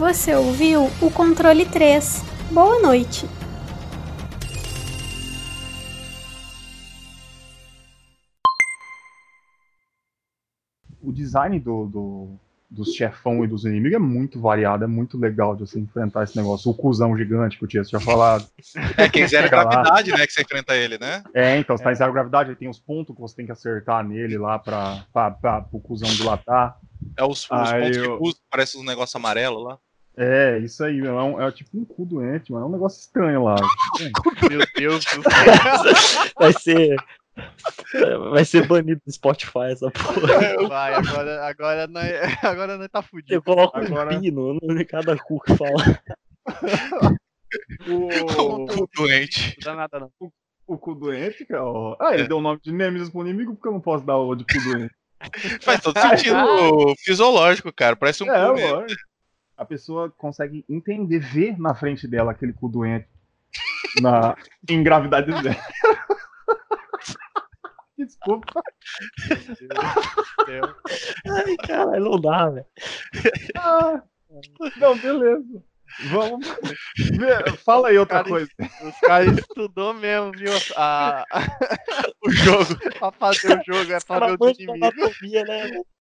Você ouviu o controle 3. Boa noite. O design do, do, dos chefão e dos inimigos é muito variado, é muito legal de você enfrentar esse negócio. O cuzão gigante que o Tia tinha falado. É quem zera Chega lá. gravidade, né? Que você enfrenta ele, né? É, então, você tá em zero gravidade, aí tem os pontos que você tem que acertar nele lá pra, pra, pra, pro cuzão dilatar. É os, os Aí pontos eu- que usa, parece um negócio amarelo lá. É, isso aí, meu, é, um- é tipo um cu doente, mano. É um negócio estranho lá. Meu Deus do céu. Vai ser. Vai ser banido do Spotify essa porra. Vai, agora, agora, nós, agora nós tá fudido. Eu coloco Agora- um pino em cada cu que fala. O, Cu doente. Não dá nada, não. o cu doente, que é o... Ah, ele deu o nome de Nemesis pro inimigo, porque eu não posso dar o de cu doente. Faz todo sentido fisiológico, cara. Parece um É, cu lógico. A pessoa consegue entender, ver na frente dela aquele cu doente na, em gravidade zero. Desculpa. Ai, caralho, não dá, velho. Ah, não, beleza. Vamos. ver- Fala aí outra Cara, coisa. Os caras estudou mesmo, viu? A, O jogo. pra fazer o jogo, é pra ver inimigos. anatomia, né?